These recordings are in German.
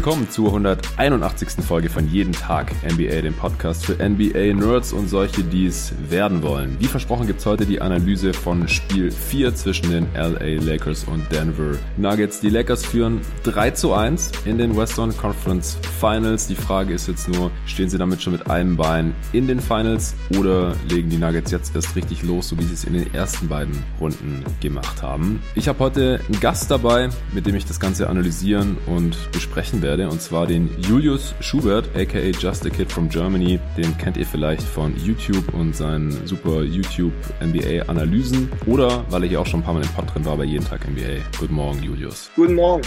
Willkommen zur 181. Folge von Jeden Tag NBA, dem Podcast für NBA-Nerds und solche, die es werden wollen. Wie versprochen gibt's heute die Analyse von Spiel 4 zwischen den LA Lakers und Denver Nuggets. Die Lakers führen 3 zu 1 in den Western Conference Finals. Die Frage ist jetzt nur, stehen sie damit schon mit einem Bein in den Finals oder legen die Nuggets jetzt erst richtig los, so wie sie es in den ersten beiden Runden gemacht haben? Ich habe heute einen Gast dabei, mit dem ich das Ganze analysieren und besprechen werde, und zwar den Julius Schubert, aka Just a Kid from Germany. Den kennt ihr vielleicht von YouTube und seinen super YouTube NBA Analysen oder weil hier auch schon ein paar Mal im Pod drin war bei jeden Tag NBA. Guten Morgen, Julius. Guten Morgen.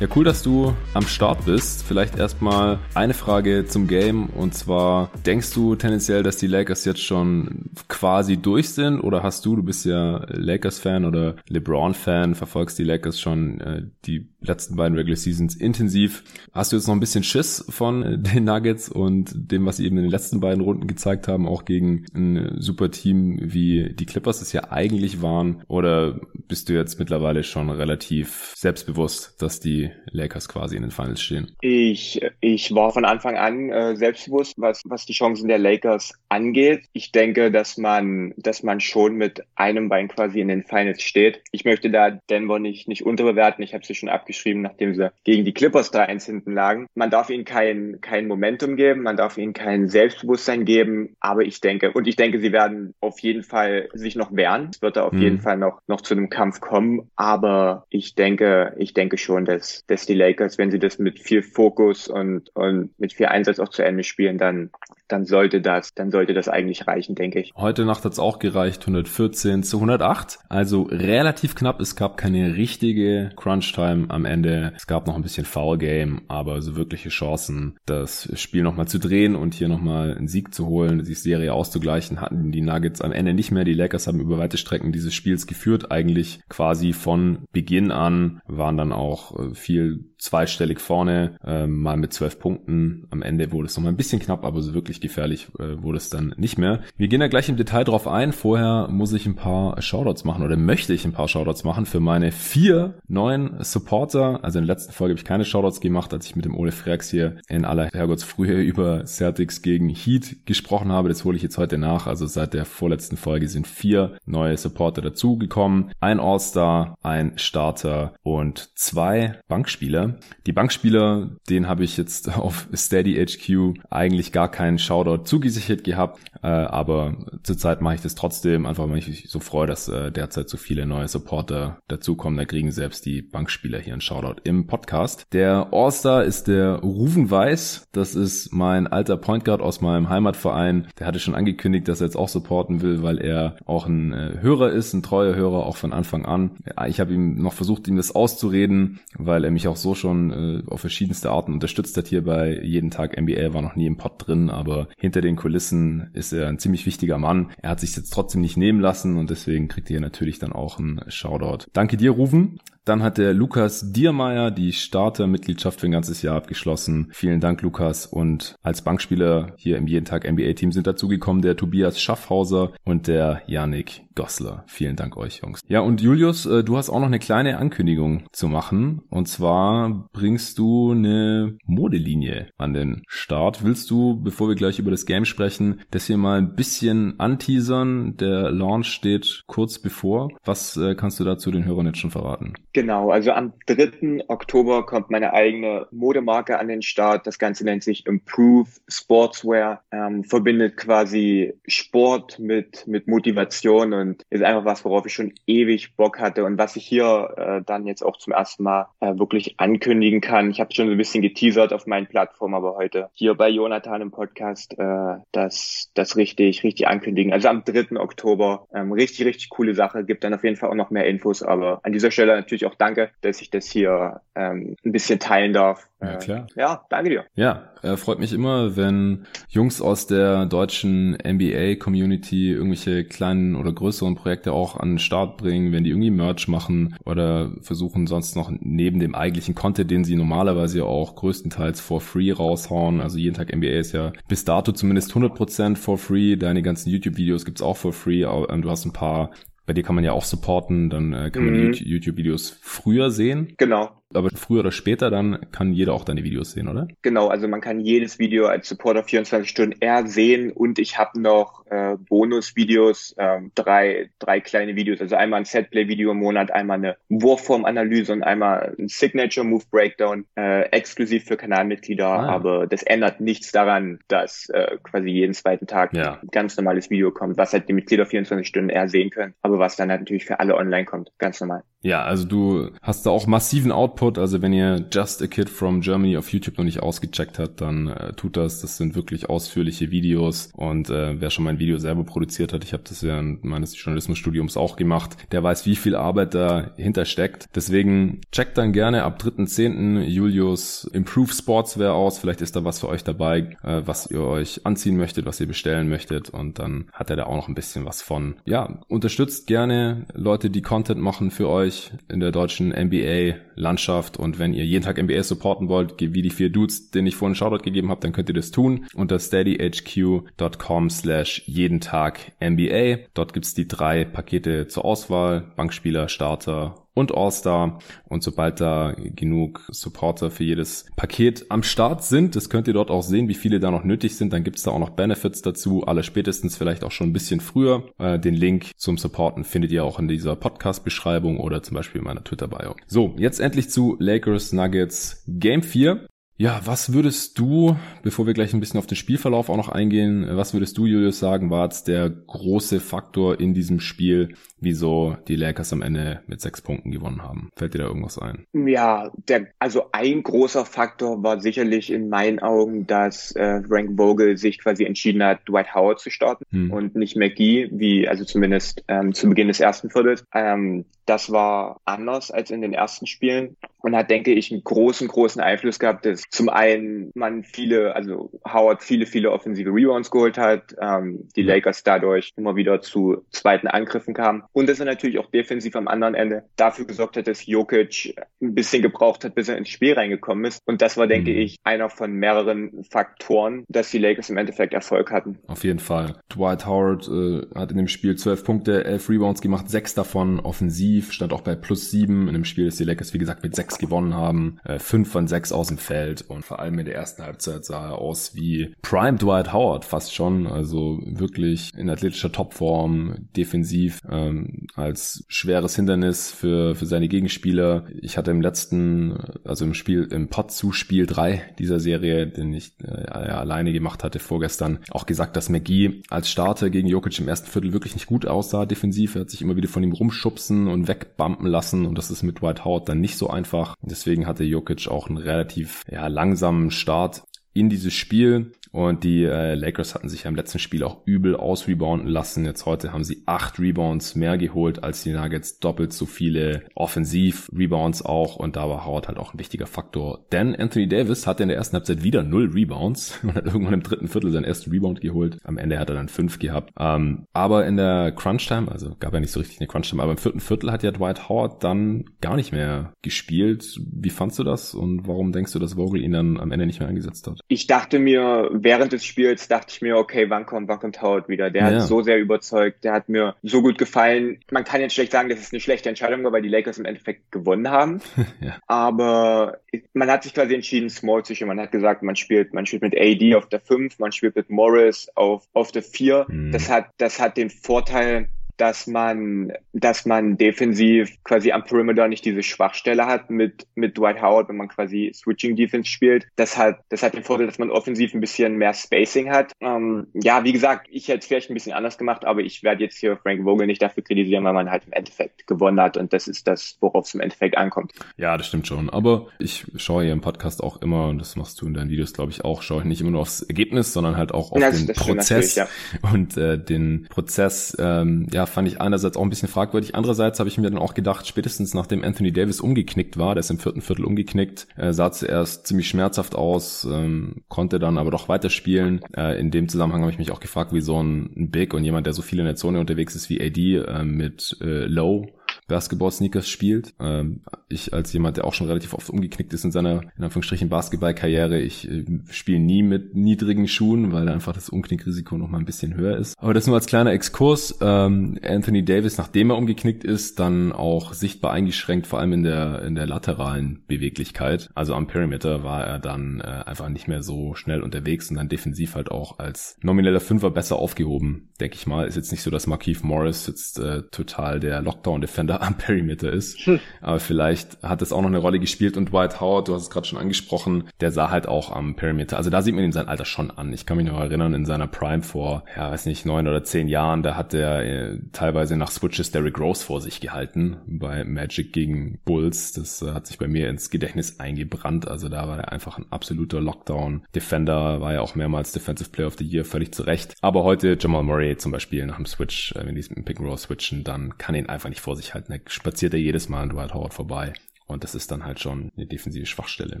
Ja, cool, dass du am Start bist. Vielleicht erstmal eine Frage zum Game und zwar, denkst du tendenziell, dass die Lakers jetzt schon quasi durch sind oder hast du, du bist ja Lakers-Fan oder LeBron-Fan, verfolgst die Lakers schon äh, die letzten beiden Regular Seasons intensiv. Hast du jetzt noch ein bisschen Schiss von äh, den Nuggets und dem, was sie eben in den letzten beiden Runden gezeigt haben, auch gegen ein super Team wie die Clippers es ja eigentlich waren? Oder bist du jetzt mittlerweile schon relativ selbstbewusst, dass die Lakers quasi in den Finals stehen? Ich, ich war von Anfang an äh, selbstbewusst, was, was die Chancen der Lakers angeht. Ich denke, dass man, dass man schon mit einem Bein quasi in den Finals steht. Ich möchte da Denver nicht, nicht unterbewerten. Ich habe sie schon abgeschrieben, nachdem sie gegen die Clippers 3-1 hinten lagen. Man darf ihnen kein, kein Momentum geben, man darf ihnen kein Selbstbewusstsein geben, aber ich denke, und ich denke, sie werden auf jeden Fall sich noch wehren. Es wird da auf mhm. jeden Fall noch, noch zu einem Kampf kommen, aber ich denke, ich denke schon, dass, dass, die Lakers, wenn sie das mit viel Fokus und, und mit viel Einsatz auch zu Ende spielen, dann, dann sollte das, dann sollte das eigentlich reichen, denke ich. Heute Nacht hat es auch gereicht, 114 zu 108. Also relativ knapp. Es gab keine richtige Crunch-Time am Ende. Es gab noch ein bisschen Foul-Game, aber so wirkliche Chancen, das Spiel nochmal zu drehen und hier nochmal einen Sieg zu holen, die Serie auszugleichen, hatten die Nuggets am Ende nicht mehr. Die Lakers haben über weite Strecken dieses Spiels geführt, eigentlich quasi von Beginn an, waren dann auch äh, viel zweistellig vorne, äh, mal mit zwölf Punkten. Am Ende wurde es noch mal ein bisschen knapp, aber so wirklich gefährlich äh, wurde es dann nicht mehr. Wir gehen da gleich im Detail drauf ein. Vorher muss ich ein paar Shoutouts machen oder möchte ich ein paar Shoutouts machen für meine vier neuen Supporter. Also in der letzten Folge habe ich keine Shoutouts gemacht, als ich mit dem Ole Freaks hier in aller Herrgottsfrühe über Celtics gegen Heat gesprochen habe. Das hole ich jetzt heute nach. Also seit der vorletzten Folge sind vier neue Supporter dazugekommen. Ein All-Star, ein Starter und zwei Bankspieler. Die Bankspieler, den habe ich jetzt auf Steady HQ eigentlich gar keinen Shoutout zugesichert gehabt, äh, aber zurzeit mache ich das trotzdem, einfach weil ich mich so freue, dass äh, derzeit so viele neue Supporter dazukommen. Da kriegen selbst die Bankspieler hier einen Shoutout im Podcast. Der All-Star ist der Ruven Weiß. Das ist mein alter Point Guard aus meinem Heimatverein. Der hatte schon angekündigt, dass er jetzt auch supporten will, weil er auch ein äh, Hörer ist, ein treuer Hörer, auch von Anfang an. Ich habe ihm noch versucht, ihm das auszureden, weil er mich auch so schon äh, auf verschiedenste Arten unterstützt hat hier bei jeden Tag NBA, war noch nie im Pod drin, aber hinter den Kulissen ist er ein ziemlich wichtiger Mann. Er hat sich jetzt trotzdem nicht nehmen lassen und deswegen kriegt ihr natürlich dann auch einen Shoutout. Danke dir, Rufen. Dann hat der Lukas Diermeier die Starter-Mitgliedschaft für ein ganzes Jahr abgeschlossen. Vielen Dank, Lukas. Und als Bankspieler hier im Jeden Tag NBA-Team sind dazugekommen der Tobias Schaffhauser und der Yannick Gossler. Vielen Dank euch, Jungs. Ja, und Julius, äh, du hast auch noch eine kleine Ankündigung zu machen. Und zwar bringst du eine Modelinie an den Start. Willst du, bevor wir gleich über das Game sprechen, das hier mal ein bisschen anteasern? Der Launch steht kurz bevor. Was äh, kannst du dazu den Hörern jetzt schon verraten? Genau, also am 3. Oktober kommt meine eigene Modemarke an den Start. Das Ganze nennt sich Improve Sportswear, ähm, verbindet quasi Sport mit, mit Motivation und ist einfach was, worauf ich schon ewig Bock hatte und was ich hier äh, dann jetzt auch zum ersten Mal äh, wirklich ankündigen kann. Ich habe schon so ein bisschen geteasert auf meinen Plattformen, aber heute hier bei Jonathan im Podcast äh, das, das richtig, richtig ankündigen. Also am 3. Oktober ähm, richtig, richtig coole Sache. Gibt dann auf jeden Fall auch noch mehr Infos, aber an dieser Stelle natürlich auch danke, dass ich das hier ähm, ein bisschen teilen darf. Ja, äh, klar. Ja, danke dir. Ja, äh, freut mich immer, wenn Jungs aus der deutschen NBA-Community irgendwelche kleinen oder größeren Projekte auch an den Start bringen, wenn die irgendwie Merch machen oder versuchen sonst noch neben dem eigentlichen Content, den sie normalerweise auch größtenteils for free raushauen. Also jeden Tag NBA ist ja bis dato zumindest 100% for free. Deine ganzen YouTube-Videos gibt's auch for free. Du hast ein paar bei dir kann man ja auch supporten, dann äh, kann man mhm. die YouTube-Videos früher sehen. Genau. Aber früher oder später dann kann jeder auch deine Videos sehen, oder? Genau, also man kann jedes Video als Supporter 24 Stunden R sehen und ich habe noch äh, Bonusvideos, äh, drei, drei kleine Videos, also einmal ein Setplay-Video im Monat, einmal eine Wurfform-Analyse und einmal ein Signature-Move-Breakdown, äh, exklusiv für Kanalmitglieder, ah. aber das ändert nichts daran, dass äh, quasi jeden zweiten Tag ja. ein ganz normales Video kommt, was halt die Mitglieder 24 Stunden R sehen können, aber was dann halt natürlich für alle online kommt, ganz normal. Ja, also du hast da auch massiven Output. Also wenn ihr Just a Kid from Germany auf YouTube noch nicht ausgecheckt habt, dann äh, tut das. Das sind wirklich ausführliche Videos. Und äh, wer schon mein Video selber produziert hat, ich habe das in meines Journalismusstudiums auch gemacht, der weiß, wie viel Arbeit dahinter steckt. Deswegen checkt dann gerne ab 3.10. Julius Improve Sportswear aus. Vielleicht ist da was für euch dabei, äh, was ihr euch anziehen möchtet, was ihr bestellen möchtet. Und dann hat er da auch noch ein bisschen was von. Ja, unterstützt gerne Leute, die Content machen für euch euch in der deutschen NBA-Landschaft und wenn ihr jeden Tag NBA supporten wollt, wie die vier Dudes, denen ich vorhin Shoutout gegeben habe, dann könnt ihr das tun unter steadyhq.com slash jeden Tag NBA. Dort gibt's die drei Pakete zur Auswahl, Bankspieler, Starter und All-Star. Und sobald da genug Supporter für jedes Paket am Start sind, das könnt ihr dort auch sehen, wie viele da noch nötig sind. Dann gibt's da auch noch Benefits dazu, alle spätestens vielleicht auch schon ein bisschen früher. Äh, den Link zum Supporten findet ihr auch in dieser Podcast-Beschreibung oder zum Beispiel in meiner Twitter-Bio. So, jetzt endlich zu Lakers Nuggets Game 4. Ja, was würdest du, bevor wir gleich ein bisschen auf den Spielverlauf auch noch eingehen, was würdest du, Julius, sagen, war jetzt der große Faktor in diesem Spiel, wieso die Lakers am Ende mit sechs Punkten gewonnen haben? Fällt dir da irgendwas ein? Ja, der, also ein großer Faktor war sicherlich in meinen Augen, dass äh, Frank Vogel sich quasi entschieden hat, Dwight Howard zu starten hm. und nicht McGee, wie also zumindest ähm, zu Beginn des ersten Viertels. Ähm, das war anders als in den ersten Spielen und hat, denke ich, einen großen, großen Einfluss gehabt, dass zum einen man viele, also Howard viele, viele offensive Rebounds geholt hat, ähm, die Lakers dadurch immer wieder zu zweiten Angriffen kamen und dass er natürlich auch defensiv am anderen Ende dafür gesorgt hat, dass Jokic ein bisschen gebraucht hat, bis er ins Spiel reingekommen ist und das war, denke mhm. ich, einer von mehreren Faktoren, dass die Lakers im Endeffekt Erfolg hatten. Auf jeden Fall. Dwight Howard äh, hat in dem Spiel zwölf Punkte, elf Rebounds gemacht, sechs davon offensiv, stand auch bei plus sieben in dem Spiel, dass die Lakers, wie gesagt, mit sechs gewonnen haben. Äh, fünf von sechs aus dem Feld und vor allem in der ersten Halbzeit sah er aus wie Prime Dwight Howard fast schon. Also wirklich in athletischer Topform, defensiv ähm, als schweres Hindernis für, für seine Gegenspieler. Ich hatte im letzten, also im Spiel, im Pod zu Spiel 3 dieser Serie, den ich äh, alleine gemacht hatte vorgestern, auch gesagt, dass McGee als Starter gegen Jokic im ersten Viertel wirklich nicht gut aussah defensiv. Er hat sich immer wieder von ihm rumschubsen und wegbumpen lassen und das ist mit Dwight Howard dann nicht so einfach einfach. Deswegen hatte Jokic auch einen relativ ja, langsamen Start in dieses Spiel. Und die äh, Lakers hatten sich ja im letzten Spiel auch übel ausrebounden lassen. Jetzt heute haben sie acht Rebounds mehr geholt als die Nuggets, doppelt so viele Offensiv-Rebounds auch. Und da war Howard halt auch ein wichtiger Faktor. Denn Anthony Davis hatte in der ersten Halbzeit wieder null Rebounds und hat irgendwann im dritten Viertel seinen ersten Rebound geholt. Am Ende hat er dann fünf gehabt. Ähm, aber in der Crunch-Time, also gab ja nicht so richtig eine Crunch-Time, aber im vierten Viertel hat ja Dwight Howard dann gar nicht mehr gespielt. Wie fandst du das und warum denkst du, dass Vogel ihn dann am Ende nicht mehr eingesetzt hat? Ich dachte mir, während des Spiels dachte ich mir, okay, wann kommt, wann kommt Howard wieder? Der ja. hat so sehr überzeugt, der hat mir so gut gefallen. Man kann jetzt schlecht sagen, dass es eine schlechte Entscheidung war, weil die Lakers im Endeffekt gewonnen haben. ja. Aber man hat sich quasi entschieden, small zu spielen. Man hat gesagt, man spielt, man spielt mit AD auf der 5, man spielt mit Morris auf, auf der 4. Mhm. Das hat, das hat den Vorteil, dass man, dass man defensiv quasi am Perimeter nicht diese Schwachstelle hat mit, mit Dwight Howard, wenn man quasi Switching Defense spielt. Das hat, das hat den Vorteil, dass man offensiv ein bisschen mehr Spacing hat. Ähm, ja, wie gesagt, ich hätte es vielleicht ein bisschen anders gemacht, aber ich werde jetzt hier Frank Vogel nicht dafür kritisieren, weil man halt im Endeffekt gewonnen hat und das ist das, worauf es im Endeffekt ankommt. Ja, das stimmt schon. Aber ich schaue hier im Podcast auch immer, und das machst du in deinen Videos, glaube ich, auch, schaue ich nicht immer nur aufs Ergebnis, sondern halt auch auf das, den das Prozess ja. und äh, den Prozess, ähm, ja, fand ich einerseits auch ein bisschen fragwürdig. Andererseits habe ich mir dann auch gedacht, spätestens nachdem Anthony Davis umgeknickt war, der ist im vierten Viertel umgeknickt, äh, sah zuerst ziemlich schmerzhaft aus, ähm, konnte dann aber doch weiterspielen. Äh, in dem Zusammenhang habe ich mich auch gefragt, wie so ein, Big und jemand, der so viel in der Zone unterwegs ist wie AD äh, mit äh, Low Basketball-Sneakers spielt. Ähm, ich als jemand, der auch schon relativ oft umgeknickt ist in seiner, in Anführungsstrichen, Basketball-Karriere, ich äh, spiele nie mit niedrigen Schuhen, weil einfach das Umknickrisiko noch mal ein bisschen höher ist. Aber das nur als kleiner Exkurs. Ähm, Anthony Davis, nachdem er umgeknickt ist, dann auch sichtbar eingeschränkt, vor allem in der, in der lateralen Beweglichkeit. Also am Perimeter war er dann äh, einfach nicht mehr so schnell unterwegs und dann defensiv halt auch als nomineller Fünfer besser aufgehoben, denke ich mal. Ist jetzt nicht so, dass Markeith Morris jetzt äh, total der Lockdown-Defender am Perimeter ist. Aber vielleicht hat es auch noch eine Rolle gespielt und Dwight Howard, du hast es gerade schon angesprochen, der sah halt auch am Perimeter. Also da sieht man ihm sein Alter schon an. Ich kann mich noch erinnern, in seiner Prime vor, ja, weiß nicht, neun oder zehn Jahren, da hat er äh, teilweise nach Switches Derrick Rose vor sich gehalten bei Magic gegen Bulls. Das äh, hat sich bei mir ins Gedächtnis eingebrannt. Also da war er einfach ein absoluter Lockdown-Defender, war ja auch mehrmals Defensive Player of the Year, völlig zu Recht. Aber heute Jamal Murray zum Beispiel nach dem Switch, äh, wenn die mit Pick and Roll switchen, dann kann ihn einfach nicht vor sich halten. Er spaziert er jedes Mal an Dwight Howard vorbei. Und das ist dann halt schon eine defensive Schwachstelle.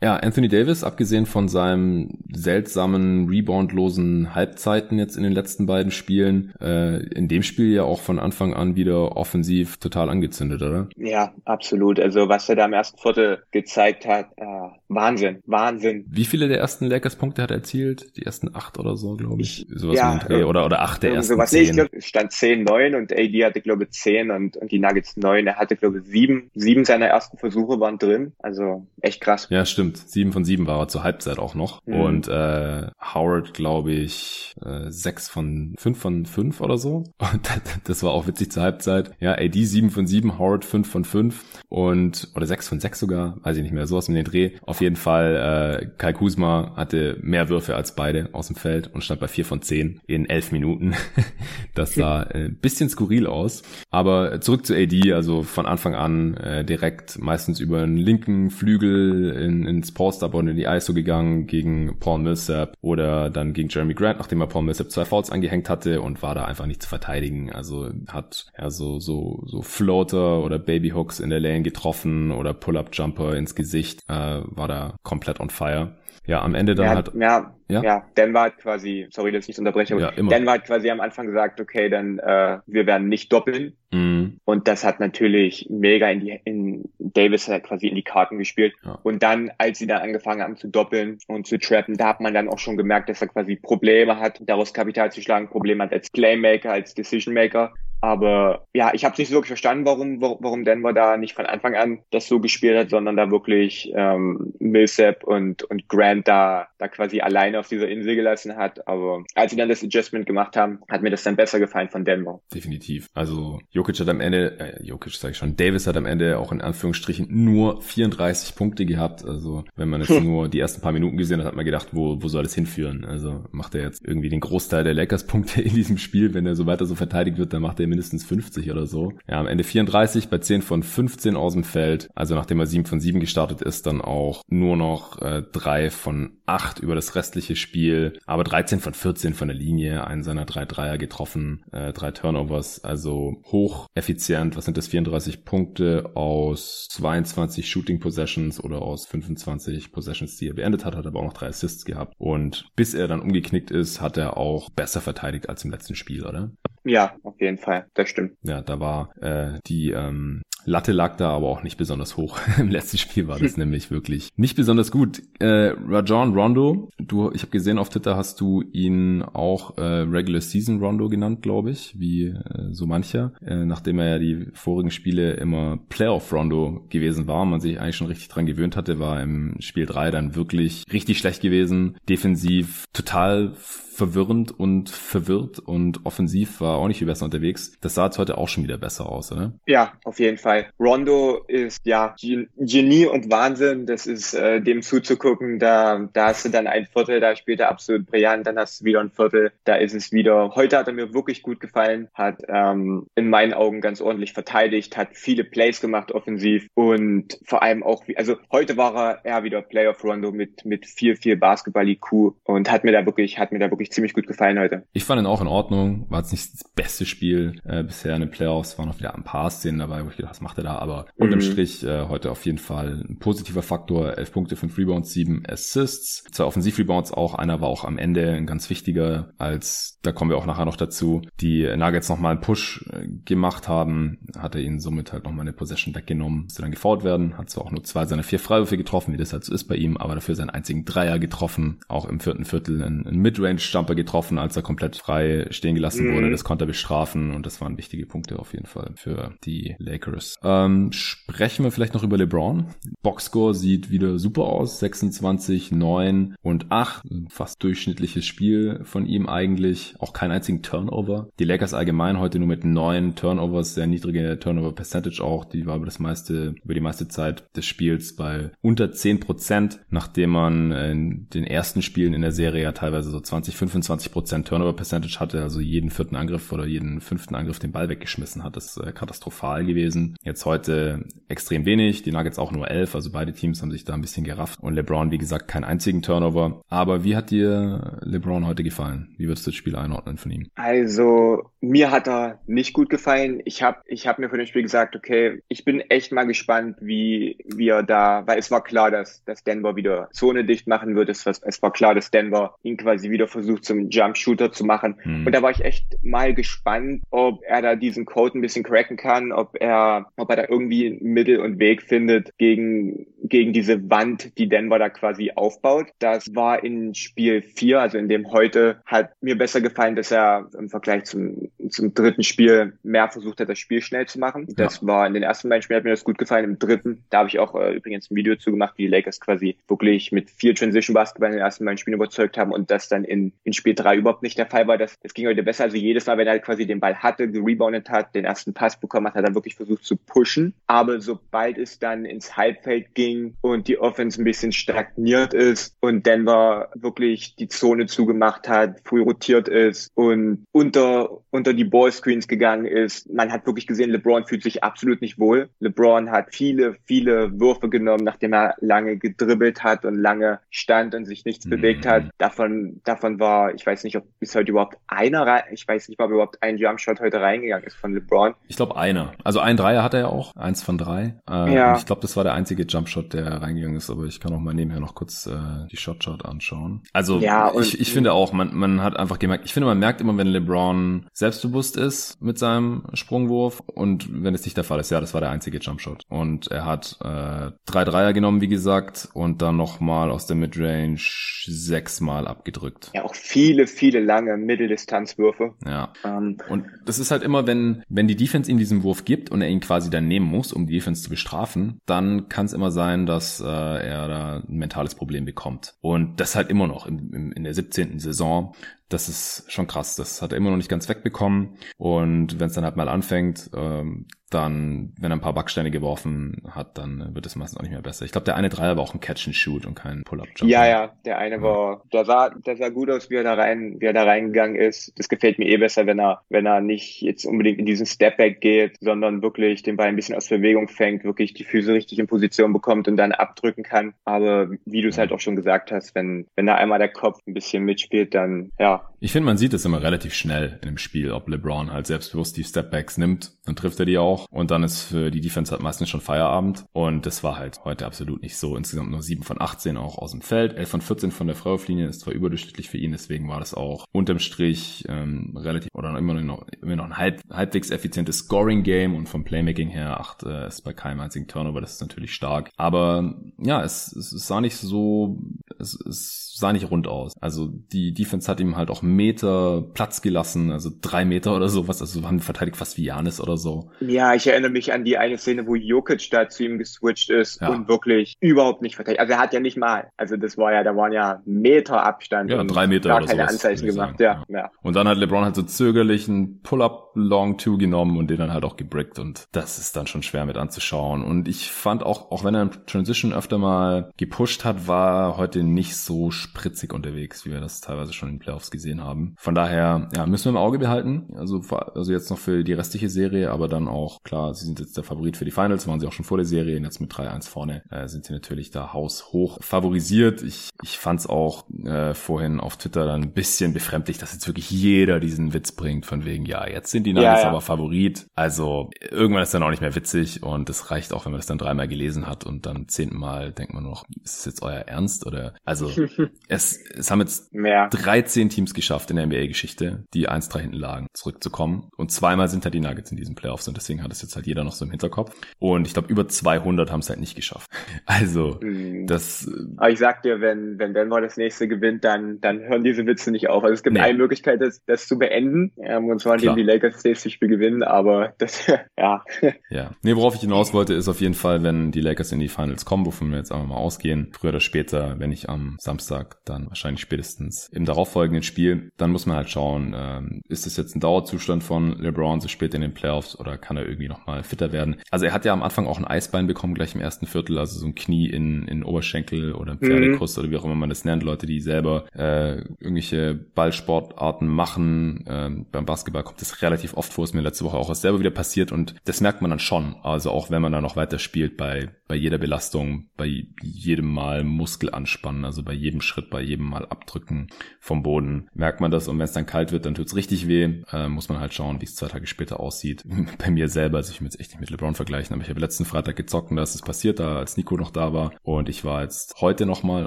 Ja, Anthony Davis, abgesehen von seinem seltsamen, reboundlosen Halbzeiten jetzt in den letzten beiden Spielen, äh, in dem Spiel ja auch von Anfang an wieder offensiv total angezündet, oder? Ja, absolut. Also was er da im ersten Viertel gezeigt hat, äh, Wahnsinn, Wahnsinn. Wie viele der ersten Lakers-Punkte hat er erzielt? Die ersten acht oder so, glaube ich. Sowas ja, Dreh. Oder, oder acht der ersten sowas. zehn. Nee, ich glaube, stand zehn, neun und AD hatte, glaube ich, zehn und, und die Nuggets neun. Er hatte, glaube ich, sieben, sieben seiner ersten Versuche waren drin. Also echt krass. Ja, stimmt. Sieben von sieben war er zur Halbzeit auch noch. Mhm. Und äh, Howard, glaube ich, äh, sechs von fünf von fünf oder so. Und das war auch witzig zur Halbzeit. Ja, AD sieben von sieben, Howard fünf von fünf und oder sechs von sechs sogar, weiß ich nicht mehr, sowas mit den Dreh. Auf jeden Fall, äh, Kai Kuzma hatte mehr Würfe als beide aus dem Feld und stand bei vier von zehn in elf Minuten. das sah ein äh, bisschen skurril aus. Aber zurück zu AD, also von Anfang an äh, direkt meistens über einen linken Flügel in, ins Post-Up und in die ISO gegangen gegen Paul Millsap oder dann gegen Jeremy Grant, nachdem er Paul Millsap zwei Fouls angehängt hatte und war da einfach nicht zu verteidigen. Also hat ja so, so, so Floater oder Babyhooks in der Lane getroffen oder Pull-Up-Jumper ins Gesicht, äh, war da komplett on fire ja, am Ende dann ja, hat. Ja, ja, ja. Denver hat quasi, sorry, dass ich unterbreche, aber ja, immer. Denver hat quasi am Anfang gesagt, okay, dann äh, wir werden nicht doppeln. Mhm. Und das hat natürlich mega in die in Davis hat quasi in die Karten gespielt. Ja. Und dann, als sie dann angefangen haben zu doppeln und zu trappen, da hat man dann auch schon gemerkt, dass er quasi Probleme hat, daraus Kapital zu schlagen, Probleme hat als Playmaker, als Decision Maker. Aber ja, ich habe nicht so wirklich verstanden, warum, warum Denver da nicht von Anfang an das so gespielt hat, sondern da wirklich ähm, Millsap und, und Grant da, da quasi alleine auf dieser Insel gelassen hat. Aber als sie dann das Adjustment gemacht haben, hat mir das dann besser gefallen von Denver. Definitiv. Also Jokic hat am Ende, äh, Jokic sage ich schon, Davis hat am Ende auch in Anführungsstrichen nur 34 Punkte gehabt. Also wenn man jetzt nur die ersten paar Minuten gesehen hat, hat man gedacht, wo, wo soll das hinführen? Also macht er jetzt irgendwie den Großteil der Lakers-Punkte in diesem Spiel. Wenn er so weiter so verteidigt wird, dann macht er mindestens 50 oder so. Ja, am Ende 34 bei 10 von 15 aus dem Feld. Also nachdem er 7 von 7 gestartet ist, dann auch nur noch äh, 3 von 8 über das restliche Spiel. Aber 13 von 14 von der Linie. Einen seiner drei Dreier getroffen, äh, drei Turnovers. Also hoch effizient. Was sind das? 34 Punkte aus 22 Shooting Possessions oder aus 25 Possessions, die er beendet hat. Hat aber auch noch drei Assists gehabt. Und bis er dann umgeknickt ist, hat er auch besser verteidigt als im letzten Spiel, oder? Ja, auf jeden Fall. Das stimmt. Ja, da war äh, die ähm, Latte lag da aber auch nicht besonders hoch. Im letzten Spiel war das nämlich wirklich nicht besonders gut. Äh, Rajon Rondo, du, ich habe gesehen auf Twitter hast du ihn auch äh, Regular Season Rondo genannt, glaube ich, wie äh, so mancher, äh, nachdem er ja die vorigen Spiele immer Playoff Rondo gewesen war, man sich eigentlich schon richtig dran gewöhnt hatte, war im Spiel 3 dann wirklich richtig schlecht gewesen, defensiv total verwirrend und verwirrt und offensiv war auch nicht viel besser unterwegs. Das sah jetzt heute auch schon wieder besser aus, oder? Ja, auf jeden Fall. Rondo ist ja Genie und Wahnsinn. Das ist äh, dem zuzugucken. Da, da hast du dann ein Viertel, da spielt er absolut brillant. Dann hast du wieder ein Viertel, da ist es wieder. Heute hat er mir wirklich gut gefallen, hat ähm, in meinen Augen ganz ordentlich verteidigt, hat viele Plays gemacht offensiv und vor allem auch, also heute war er eher wieder Playoff Rondo mit mit viel viel Basketball IQ und hat mir da wirklich hat mir da wirklich ziemlich gut gefallen heute. Ich fand ihn auch in Ordnung. War jetzt nicht das beste Spiel äh, bisher in den Playoffs. Waren noch wieder ein paar Szenen dabei, wo ich gedacht was macht er da, aber mhm. unterm Strich äh, heute auf jeden Fall ein positiver Faktor, 11 Punkte, 5 Rebounds, 7 Assists, zwei Offensiv-Rebounds auch, einer war auch am Ende ein ganz wichtiger, als, da kommen wir auch nachher noch dazu, die Nuggets nochmal einen Push äh, gemacht haben, hat er ihnen somit halt nochmal eine Possession weggenommen, musste dann gefault werden, hat zwar auch nur zwei seiner vier Freiwürfe getroffen, wie das halt so ist bei ihm, aber dafür seinen einzigen Dreier getroffen, auch im vierten Viertel einen, einen Midrange-Jumper getroffen, als er komplett frei stehen gelassen mhm. wurde, das konnte er bestrafen und das waren wichtige Punkte auf jeden Fall für die Lakers. Ähm, sprechen wir vielleicht noch über LeBron. Boxscore sieht wieder super aus, 26, 9 und 8, fast durchschnittliches Spiel von ihm eigentlich, auch keinen einzigen Turnover. Die Lakers allgemein heute nur mit neun Turnovers, sehr niedrige Turnover Percentage auch, die war über das meiste, über die meiste Zeit des Spiels bei unter 10 Prozent, nachdem man in den ersten Spielen in der Serie ja teilweise so 20, 25 Prozent Turnover Percentage hatte, also jeden vierten Angriff oder jeden fünften Angriff den Ball weggeschmissen hat. Das ist äh, katastrophal gewesen. Jetzt heute extrem wenig, die Nuggets auch nur elf, also beide Teams haben sich da ein bisschen gerafft und LeBron, wie gesagt, keinen einzigen Turnover. Aber wie hat dir LeBron heute gefallen? Wie würdest du das Spiel einordnen von ihm? Also mir hat er nicht gut gefallen. Ich habe ich hab mir vor dem Spiel gesagt, okay, ich bin echt mal gespannt, wie, er da, weil es war klar, dass, dass Denver wieder Zone dicht machen wird. Es, es war klar, dass Denver ihn quasi wieder versucht zum Jump Shooter zu machen. Hm. Und da war ich echt mal gespannt, ob er da diesen Code ein bisschen cracken kann, ob er, ob er da irgendwie Mittel und Weg findet gegen, gegen diese Wand, die Denver da quasi aufbaut. Das war in Spiel 4, also in dem heute, hat mir besser gefallen, dass er im Vergleich zum, zum dritten Spiel mehr versucht hat, das Spiel schnell zu machen. Das ja. war in den ersten beiden Spielen hat mir das gut gefallen. Im dritten, da habe ich auch äh, übrigens ein Video zu gemacht, wie die Lakers quasi wirklich mit viel Transition Basketball in den ersten beiden Spielen überzeugt haben und das dann in, in Spiel 3 überhaupt nicht der Fall war. Das, das ging heute besser. Also jedes Mal, wenn er quasi den Ball hatte, gereboundet hat, den ersten Pass bekommen hat, hat er wirklich versucht zu pushen. Aber sobald es dann ins Halbfeld ging und die Offense ein bisschen stagniert ist und Denver wirklich die Zone zugemacht hat, früh rotiert ist und unter, unter die Ballscreens gegangen ist, man hat wirklich gesehen, LeBron fühlt sich absolut nicht wohl. LeBron hat viele, viele Würfe genommen, nachdem er lange gedribbelt hat und lange stand und sich nichts mhm. bewegt hat. Davon, davon war, ich weiß nicht, ob bis heute überhaupt einer, ich weiß nicht, ob überhaupt ein Jumpshot heute reingegangen ist von LeBron. Ich glaube einer. Also ein Dreier hat er ja auch, eins von drei. Äh, ja. Ich glaube, das war der einzige Jumpshot, der reingegangen ist, aber ich kann auch mal nebenher noch kurz äh, die Shotshot anschauen. Also ja, ich, ich finde auch, man, man hat einfach gemerkt, ich finde, man merkt immer, wenn LeBron selbstbewusst ist mit seinem Sprungwurf und wenn es nicht der Fall ist, ja, das war der einzige Jumpshot. Und er hat äh, drei Dreier genommen, wie gesagt, und dann nochmal aus der Midrange sechsmal abgedrückt. Ja, auch viele, viele lange Mitteldistanzwürfe. Ja. Ähm, und das ist halt immer, wenn, wenn die Defense ihm diesen Wurf gibt und er ihn quasi dann nehmen muss, um die Defense zu bestrafen, dann kann es immer sein, dass äh, er da ein mentales Problem bekommt. Und das halt immer noch in, in, in der 17. Saison das ist schon krass. Das hat er immer noch nicht ganz wegbekommen. Und wenn es dann halt mal anfängt, ähm, dann, wenn er ein paar Backsteine geworfen hat, dann wird es meistens auch nicht mehr besser. Ich glaube, der eine Dreier war auch ein Catch and Shoot und kein Pull-up-Jump. Ja, ja, der eine ja. war, der sah, der sah gut aus, wie er da rein, wie er da reingegangen ist. Das gefällt mir eh besser, wenn er, wenn er nicht jetzt unbedingt in diesen Stepback geht, sondern wirklich den Ball ein bisschen aus Bewegung fängt, wirklich die Füße richtig in Position bekommt und dann abdrücken kann. Aber wie du es ja. halt auch schon gesagt hast, wenn, wenn da einmal der Kopf ein bisschen mitspielt, dann, ja. Ich finde, man sieht es immer relativ schnell in dem Spiel, ob LeBron halt selbstbewusst die Stepbacks nimmt, dann trifft er die auch und dann ist für die Defense halt meistens schon Feierabend und das war halt heute absolut nicht so. Insgesamt nur 7 von 18 auch aus dem Feld, 11 von 14 von der Freiwurflinie ist zwar überdurchschnittlich für ihn, deswegen war das auch unterm Strich ähm, relativ oder immer noch, immer noch ein halb, halbwegs effizientes Scoring-Game und vom Playmaking her 8 äh, ist bei keinem einzigen Turnover, das ist natürlich stark. Aber ja, es, es sah nicht so, es, es sah nicht rund aus. Also die Defense hat ihm halt auch Meter Platz gelassen, also drei Meter oder sowas, also haben verteidigt fast wie Janis oder so. Ja, ich erinnere mich an die eine Szene, wo Jokic da zu ihm geswitcht ist ja. und wirklich überhaupt nicht verteidigt. Also er hat ja nicht mal, also das war ja, da waren ja Meter Abstand. Ja, drei Meter oder keine sowas, Anzeichen gemacht, ja, ja. ja. Und dann hat LeBron halt so zögerlich einen Pull-up Long Two genommen und den dann halt auch gebrickt und das ist dann schon schwer mit anzuschauen. Und ich fand auch, auch wenn er im Transition öfter mal gepusht hat, war heute nicht so spritzig unterwegs, wie wir das teilweise schon in den Playoffs gesehen haben. Von daher, ja, müssen wir im Auge behalten. Also, also jetzt noch für die restliche Serie, aber dann auch, klar, sie sind jetzt der Favorit für die Finals, waren sie auch schon vor der Serie und jetzt mit 3-1 vorne äh, sind sie natürlich da haushoch favorisiert. Ich, ich fand es auch äh, vorhin auf Twitter dann ein bisschen befremdlich, dass jetzt wirklich jeder diesen Witz bringt, von wegen, ja, jetzt sind sind die Nuggets ja, ja. aber Favorit. Also irgendwann ist dann auch nicht mehr witzig und es reicht auch, wenn man das dann dreimal gelesen hat und dann zehnten Mal denkt man noch, ist es jetzt euer Ernst oder? Also es, es haben jetzt mehr. 13 Teams geschafft in der NBA-Geschichte, die 1-3 hinten lagen, zurückzukommen und zweimal sind halt die Nuggets in diesen Playoffs und deswegen hat es jetzt halt jeder noch so im Hinterkopf und ich glaube über 200 haben es halt nicht geschafft. Also mhm. das. Aber ich sag dir, wenn wenn Denver das nächste gewinnt, dann dann hören diese Witze nicht auf. Also es gibt nee. eine Möglichkeit, das, das zu beenden und zwar indem die Lakers das nächste Spiel gewinnen, aber das ja. Ja. Nee, worauf ich hinaus wollte, ist auf jeden Fall, wenn die Lakers in die Finals kommen, wovon wir jetzt einfach mal ausgehen, früher oder später, wenn nicht am Samstag, dann wahrscheinlich spätestens im darauffolgenden Spiel, dann muss man halt schauen, ähm, ist es jetzt ein Dauerzustand von LeBron so spät in den Playoffs oder kann er irgendwie nochmal fitter werden? Also er hat ja am Anfang auch ein Eisbein bekommen, gleich im ersten Viertel, also so ein Knie in, in Oberschenkel oder Pferdekuss mhm. oder wie auch immer man das nennt, Leute, die selber äh, irgendwelche Ballsportarten machen. Ähm, beim Basketball kommt das relativ oft vor, ist mir letzte Woche auch selber wieder passiert und das merkt man dann schon. Also auch wenn man dann noch weiter spielt bei, bei jeder Belastung, bei jedem Mal Muskel anspannen, also bei jedem Schritt, bei jedem Mal abdrücken vom Boden, merkt man das und wenn es dann kalt wird, dann tut's richtig weh. Äh, muss man halt schauen, wie es zwei Tage später aussieht. bei mir selber, also ich will jetzt echt nicht mit LeBron vergleichen, aber ich habe letzten Freitag gezockt und da ist es passiert, da als Nico noch da war und ich war jetzt heute nochmal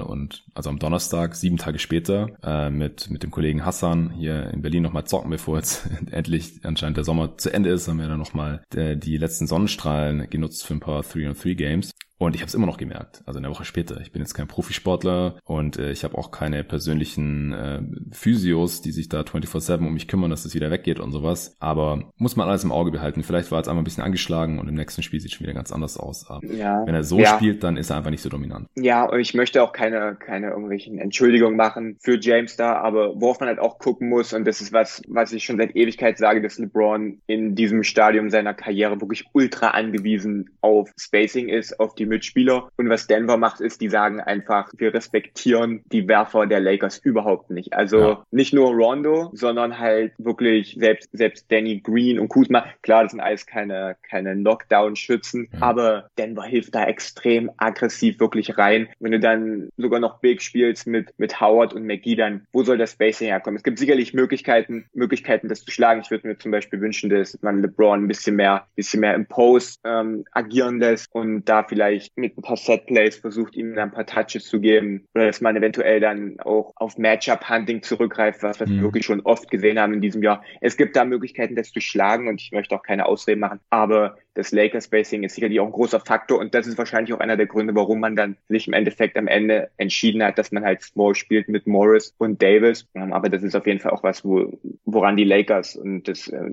und also am Donnerstag, sieben Tage später, äh, mit, mit dem Kollegen Hassan hier in Berlin nochmal zocken, bevor jetzt endlich anscheinend der Sommer zu Ende ist, haben wir dann nochmal äh, die letzten Sonnenstrahlen genutzt für ein paar 3-on-3 Games. Und ich habe es immer noch gemerkt, also eine Woche später. Ich bin jetzt kein Profisportler und äh, ich habe auch keine persönlichen äh, Physios, die sich da 24-7 um mich kümmern, dass es wieder weggeht und sowas. Aber muss man alles im Auge behalten. Vielleicht war es einmal ein bisschen angeschlagen und im nächsten Spiel sieht es schon wieder ganz anders aus. Aber ja. wenn er so ja. spielt, dann ist er einfach nicht so dominant. Ja, und ich möchte auch keine, keine irgendwelchen Entschuldigungen machen für James da, aber worauf man halt auch gucken muss, und das ist was, was ich schon seit Ewigkeit sage, dass LeBron in diesem Stadium seiner Karriere wirklich ultra angewiesen auf Spacing ist, auf die Mitspieler. Und was Denver macht, ist, die sagen einfach, wir respektieren die Werfer der Lakers überhaupt nicht. Also ja. nicht nur Rondo, sondern halt wirklich selbst, selbst Danny Green und Kuzma. Klar, das sind alles keine, keine Knockdown-Schützen, ja. aber Denver hilft da extrem aggressiv wirklich rein. Wenn du dann sogar noch Big spielst mit, mit Howard und McGee, dann wo soll das Spacing herkommen? Es gibt sicherlich Möglichkeiten, Möglichkeiten, das zu schlagen. Ich würde mir zum Beispiel wünschen, dass man LeBron ein bisschen mehr, bisschen mehr im Post ähm, agieren lässt und da vielleicht vielleicht mit ein paar Setplays versucht, ihm dann ein paar Touches zu geben oder dass man eventuell dann auch auf Matchup-Hunting zurückgreift, was, was mhm. wir wirklich schon oft gesehen haben in diesem Jahr. Es gibt da Möglichkeiten, das zu schlagen und ich möchte auch keine Ausreden machen, aber das Lakers Spacing ist sicherlich auch ein großer Faktor und das ist wahrscheinlich auch einer der Gründe, warum man dann sich im Endeffekt am Ende entschieden hat, dass man halt Small spielt mit Morris und Davis. Aber das ist auf jeden Fall auch was, wo, woran die Lakers und das äh,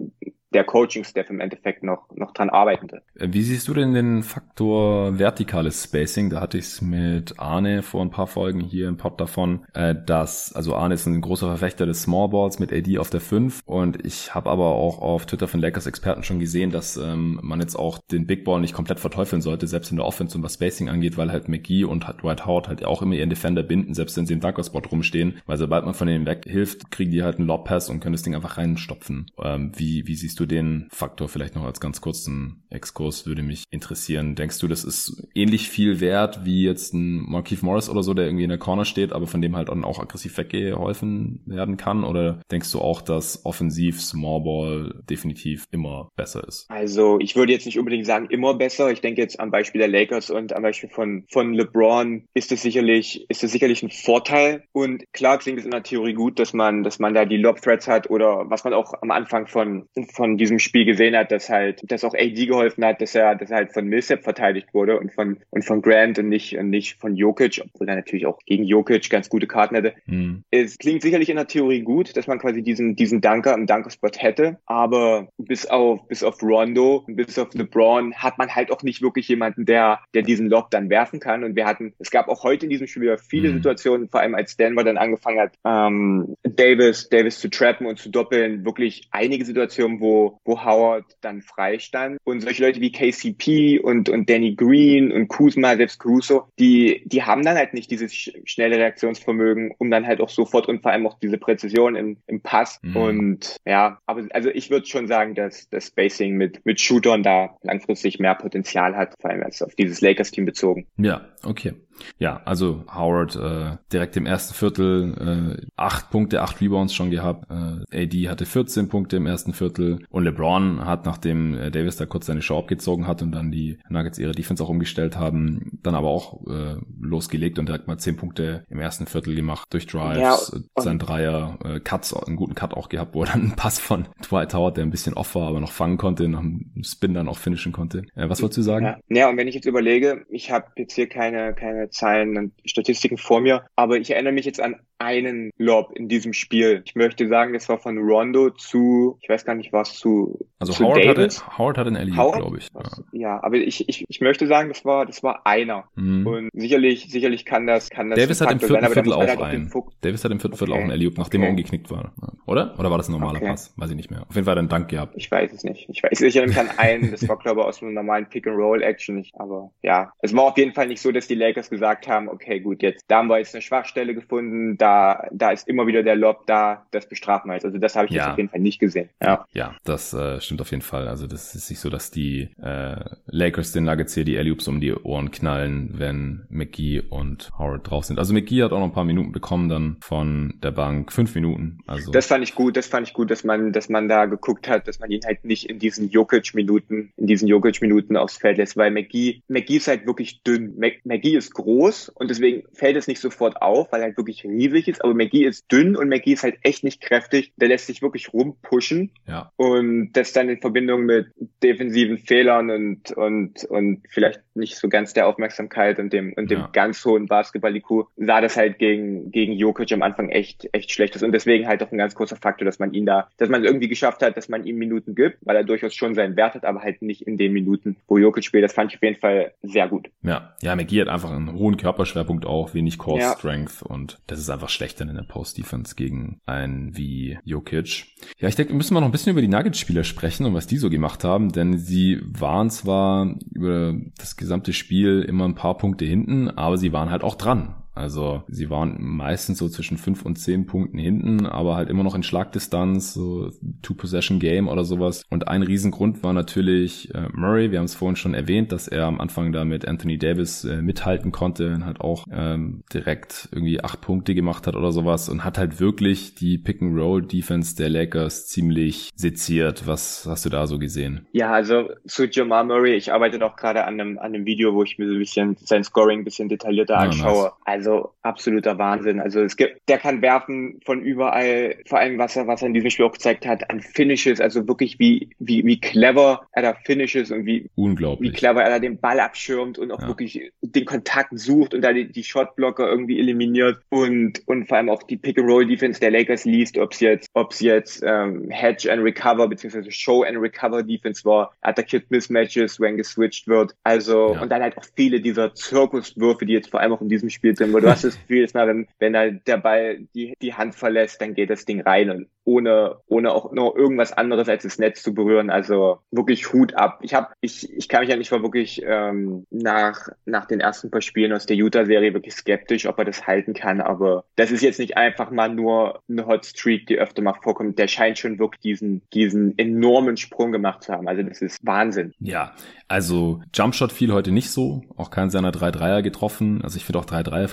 der Coaching-Staff im Endeffekt noch, noch dran arbeitende. Äh, wie siehst du denn den Faktor vertikales Spacing? Da hatte ich es mit Arne vor ein paar Folgen hier im Pod davon, äh, dass, also Arne ist ein großer Verfechter des Smallballs mit AD auf der 5 und ich habe aber auch auf Twitter von Lakers Experten schon gesehen, dass ähm, man jetzt auch den Big Ball nicht komplett verteufeln sollte, selbst in der Offense und was Spacing angeht, weil halt McGee und Dwight Howard halt auch immer ihren Defender binden, selbst wenn sie im Dunker-Spot rumstehen, weil sobald man von denen weghilft, kriegen die halt einen Lob-Pass und können das Ding einfach reinstopfen. Ähm, wie, wie siehst du den Faktor vielleicht noch als ganz kurzen Exkurs würde mich interessieren. Denkst du, das ist ähnlich viel wert wie jetzt ein Markeith Morris oder so, der irgendwie in der Corner steht, aber von dem halt dann auch aggressiv weggeholfen werden kann? Oder denkst du auch, dass offensiv Small Ball definitiv immer besser ist? Also ich würde jetzt nicht unbedingt sagen immer besser. Ich denke jetzt am Beispiel der Lakers und am Beispiel von, von LeBron ist es sicherlich, ist es sicherlich ein Vorteil. Und klar klingt es in der Theorie gut, dass man, dass man da die Lob Threads hat oder was man auch am Anfang von, von diesem Spiel gesehen hat, dass halt, dass auch AD geholfen hat, dass er, dass er halt von Millsap verteidigt wurde und von, und von Grant und nicht, und nicht von Jokic, obwohl er natürlich auch gegen Jokic ganz gute Karten hätte. Mhm. Es klingt sicherlich in der Theorie gut, dass man quasi diesen, diesen Dunker im Dunker-Spot hätte, aber bis auf, bis auf Rondo, bis auf LeBron hat man halt auch nicht wirklich jemanden, der, der diesen Lob dann werfen kann. Und wir hatten, es gab auch heute in diesem Spiel wieder viele mhm. Situationen, vor allem als Denver dann angefangen hat, ähm, Davis, Davis zu trappen und zu doppeln, wirklich einige Situationen, wo, wo Howard dann freistand. Und solche Leute wie KCP und, und Danny Green und Kuzma, selbst Caruso, die, die haben dann halt nicht dieses schnelle Reaktionsvermögen, um dann halt auch sofort und vor allem auch diese Präzision im, im Pass. Mhm. Und ja, aber also ich würde schon sagen, dass das Spacing mit, mit Shootern da langfristig mehr Potenzial hat, vor allem als auf dieses Lakers-Team bezogen. Ja, okay. Ja, also Howard äh, direkt im ersten Viertel äh, acht Punkte, acht Rebounds schon gehabt. Äh, AD hatte 14 Punkte im ersten Viertel und LeBron hat, nachdem äh, Davis da kurz seine Show abgezogen hat und dann die Nuggets ihre Defense auch umgestellt haben, dann aber auch äh, losgelegt und direkt mal zehn Punkte im ersten Viertel gemacht durch Drives, ja, äh, sein Dreier, äh, Cuts, einen guten Cut auch gehabt, wo er dann einen Pass von Dwight Howard, der ein bisschen off war, aber noch fangen konnte, nach dem Spin dann auch finishen konnte. Äh, was wolltest du sagen? Ja. ja, und wenn ich jetzt überlege, ich habe jetzt hier keine, keine Zahlen und Statistiken vor mir, aber ich erinnere mich jetzt an einen Lob in diesem Spiel. Ich möchte sagen, das war von Rondo zu, ich weiß gar nicht was, zu Also zu Howard, Davis. hatte, Howard hatte einen Ellie, glaube ich. Ja. ja, aber ich, ich, ich möchte sagen, das war, das war einer. Mhm. Und sicherlich, sicherlich kann das, kann das Davis hat im vierten sein, Viertel auch halt einen. Davis hat im vierten okay. Viertel auch einen Ellie, nachdem okay. er umgeknickt war. Oder? Oder war das ein normaler okay. Pass? Weiß ich nicht mehr. Auf jeden Fall hat er einen Dank gehabt. Ich weiß es nicht. Ich weiß, ich erinnere mich an einen, das war glaube ich aus einem normalen Pick-and-Roll-Action. Aber ja, es war auf jeden Fall nicht so, dass die Lakers gesagt haben, okay, gut, jetzt, da haben wir jetzt eine Schwachstelle gefunden, da, da ist immer wieder der Lob da, das bestrafen wir jetzt. Also das habe ich ja. jetzt auf jeden Fall nicht gesehen. Ja, ja das äh, stimmt auf jeden Fall. Also das ist nicht so, dass die äh, Lakers den Nuggets hier die Alley-Oops um die Ohren knallen, wenn McGee und Howard drauf sind. Also McGee hat auch noch ein paar Minuten bekommen dann von der Bank, fünf Minuten. Also das fand ich gut, das fand ich gut, dass man, dass man da geguckt hat, dass man ihn halt nicht in diesen Jokic-Minuten, in diesen Jokic-Minuten aufs Feld lässt, weil McGee, McGee ist halt wirklich dünn. McGee ist groß und deswegen fällt es nicht sofort auf, weil er halt wirklich riesig ist, aber McGee ist dünn und McGee ist halt echt nicht kräftig. Der lässt sich wirklich rumpushen. Ja. Und das dann in Verbindung mit defensiven Fehlern und, und, und vielleicht nicht so ganz der Aufmerksamkeit und dem, und dem ja. ganz hohen Basketball-IQ sah das halt gegen, gegen Jokic am Anfang echt, echt schlecht aus. Und deswegen halt auch ein ganz großer Faktor, dass man ihn da, dass man irgendwie geschafft hat, dass man ihm Minuten gibt, weil er durchaus schon seinen Wert hat, aber halt nicht in den Minuten, wo Jokic spielt. Das fand ich auf jeden Fall sehr gut. Ja, ja, McGee hat einfach einen hohen Körperschwerpunkt auch, wenig Core ja. Strength und das ist einfach schlechter in der Post-Defense gegen einen wie Jokic. Ja, ich denke, müssen wir noch ein bisschen über die Nuggets-Spieler sprechen und was die so gemacht haben, denn sie waren zwar über das gesamte Spiel immer ein paar Punkte hinten, aber sie waren halt auch dran. Also sie waren meistens so zwischen fünf und zehn Punkten hinten, aber halt immer noch in Schlagdistanz, so Two-Possession-Game oder sowas. Und ein Riesengrund war natürlich äh, Murray. Wir haben es vorhin schon erwähnt, dass er am Anfang da mit Anthony Davis äh, mithalten konnte und halt auch ähm, direkt irgendwie acht Punkte gemacht hat oder sowas und hat halt wirklich die Pick-and-Roll-Defense der Lakers ziemlich seziert. Was hast du da so gesehen? Ja, also zu Jamal Murray, ich arbeite doch gerade an einem, an einem Video, wo ich mir so ein bisschen sein Scoring ein bisschen detaillierter ja, anschaue. Nice. Also also absoluter Wahnsinn. Also es gibt, der kann werfen von überall, vor allem was er, was er in diesem Spiel auch gezeigt hat, an Finishes, also wirklich wie, wie, wie clever er da Finishes und wie, Unglaublich. wie clever er da den Ball abschirmt und auch ja. wirklich den Kontakt sucht und da die, die Shotblocker irgendwie eliminiert und, und vor allem auch die Pick-and-Roll-Defense der Lakers liest, ob es jetzt, ob es jetzt ähm, Hedge and Recover beziehungsweise Show and Recover Defense war, attackiert Mismatches, wenn geswitcht wird. Also, ja. und dann halt auch viele dieser Zirkuswürfe, die jetzt vor allem auch in diesem Spiel drin, wo du hast das Gefühl, dass wenn, wenn da der Ball die, die Hand verlässt, dann geht das Ding rein und ohne, ohne auch nur irgendwas anderes als das Netz zu berühren. Also wirklich Hut ab. Ich habe, ich, ich kann mich ja nicht mal wirklich ähm, nach, nach den ersten paar Spielen aus der Utah-Serie wirklich skeptisch, ob er das halten kann. Aber das ist jetzt nicht einfach mal nur eine Hot Streak, die öfter mal vorkommt. Der scheint schon wirklich diesen, diesen enormen Sprung gemacht zu haben. Also das ist Wahnsinn. Ja, also Jumpshot fiel heute nicht so. Auch kein seiner 3-3er getroffen. Also ich finde auch